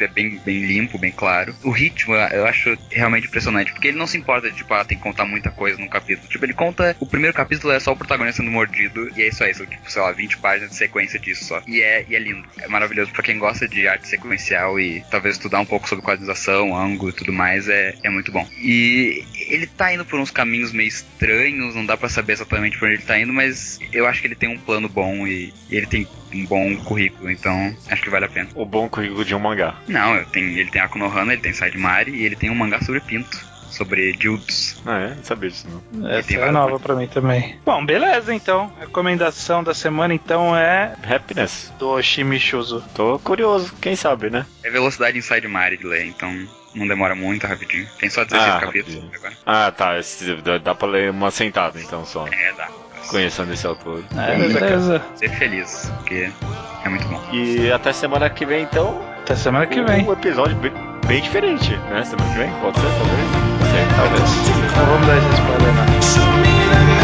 é bem, bem limpo, bem claro. O ritmo eu acho realmente impressionante, porque ele não se importa de, tipo, ah, tem que contar muita coisa num capítulo. Tipo, ele conta. O primeiro capítulo é só o protagonista sendo mordido, e é isso aí, tipo, sei lá, 20 páginas de sequência disso só. E é, e é lindo. É maravilhoso pra quem gosta de arte sequencial e talvez estudar um pouco sobre quadrinização, ângulo e tudo mais, é, é muito bom. E ele tá indo por uns caminhos meio estranhos, não dá pra saber exatamente por onde ele tá indo, mas eu acho que ele tem um plano bom e, e ele tem um bom currículo, então acho que vale a pena. O bom currículo de um mangá. Não, eu tenho, ele tem Akunohana, ele tem Side Mari e ele tem um mangá sobre Pinto, sobre Dildos. Ah, é? Não sabia disso não. Essa tem é nova pra mim também. Bom, beleza então. A recomendação da semana então é Happiness. do Shimichuzo. Tô curioso, quem sabe, né? É velocidade em Side Mari de ler, então não demora muito, é rapidinho. Tem só 16 Ah, capítulos agora. Ah, tá. esse- dá- Dá pra ler uma sentada então só. É, dá conhecendo esse autor. É, beleza. beleza. Ser feliz, porque é muito bom. E até semana que vem, então. Até semana que um vem. Um episódio bem, bem, diferente, né? Semana que vem? Pode ser, talvez. Pode talvez. Vamos dar esse spoiler, não.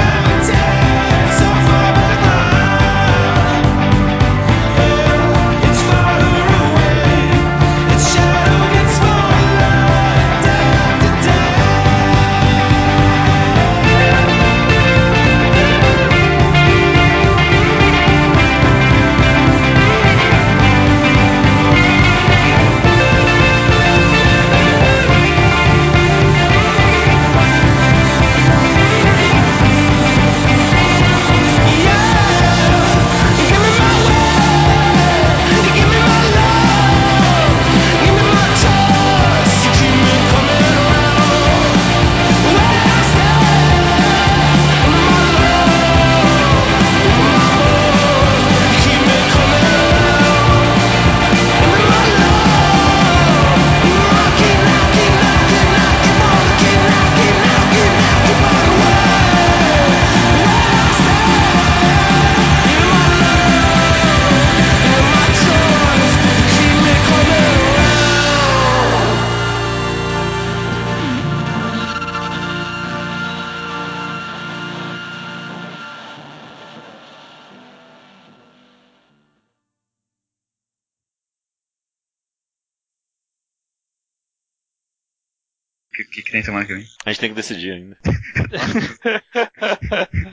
semana que vem. A gente tem que decidir ainda.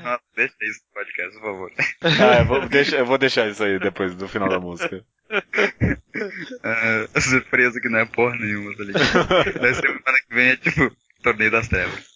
Ah, deixa isso no podcast, por favor. Ah, eu vou, deixa, eu vou deixar isso aí depois do final da música. Uh, surpresa que não é porra nenhuma, tá ligado? Daí semana que vem é tipo Torneio das Trevas.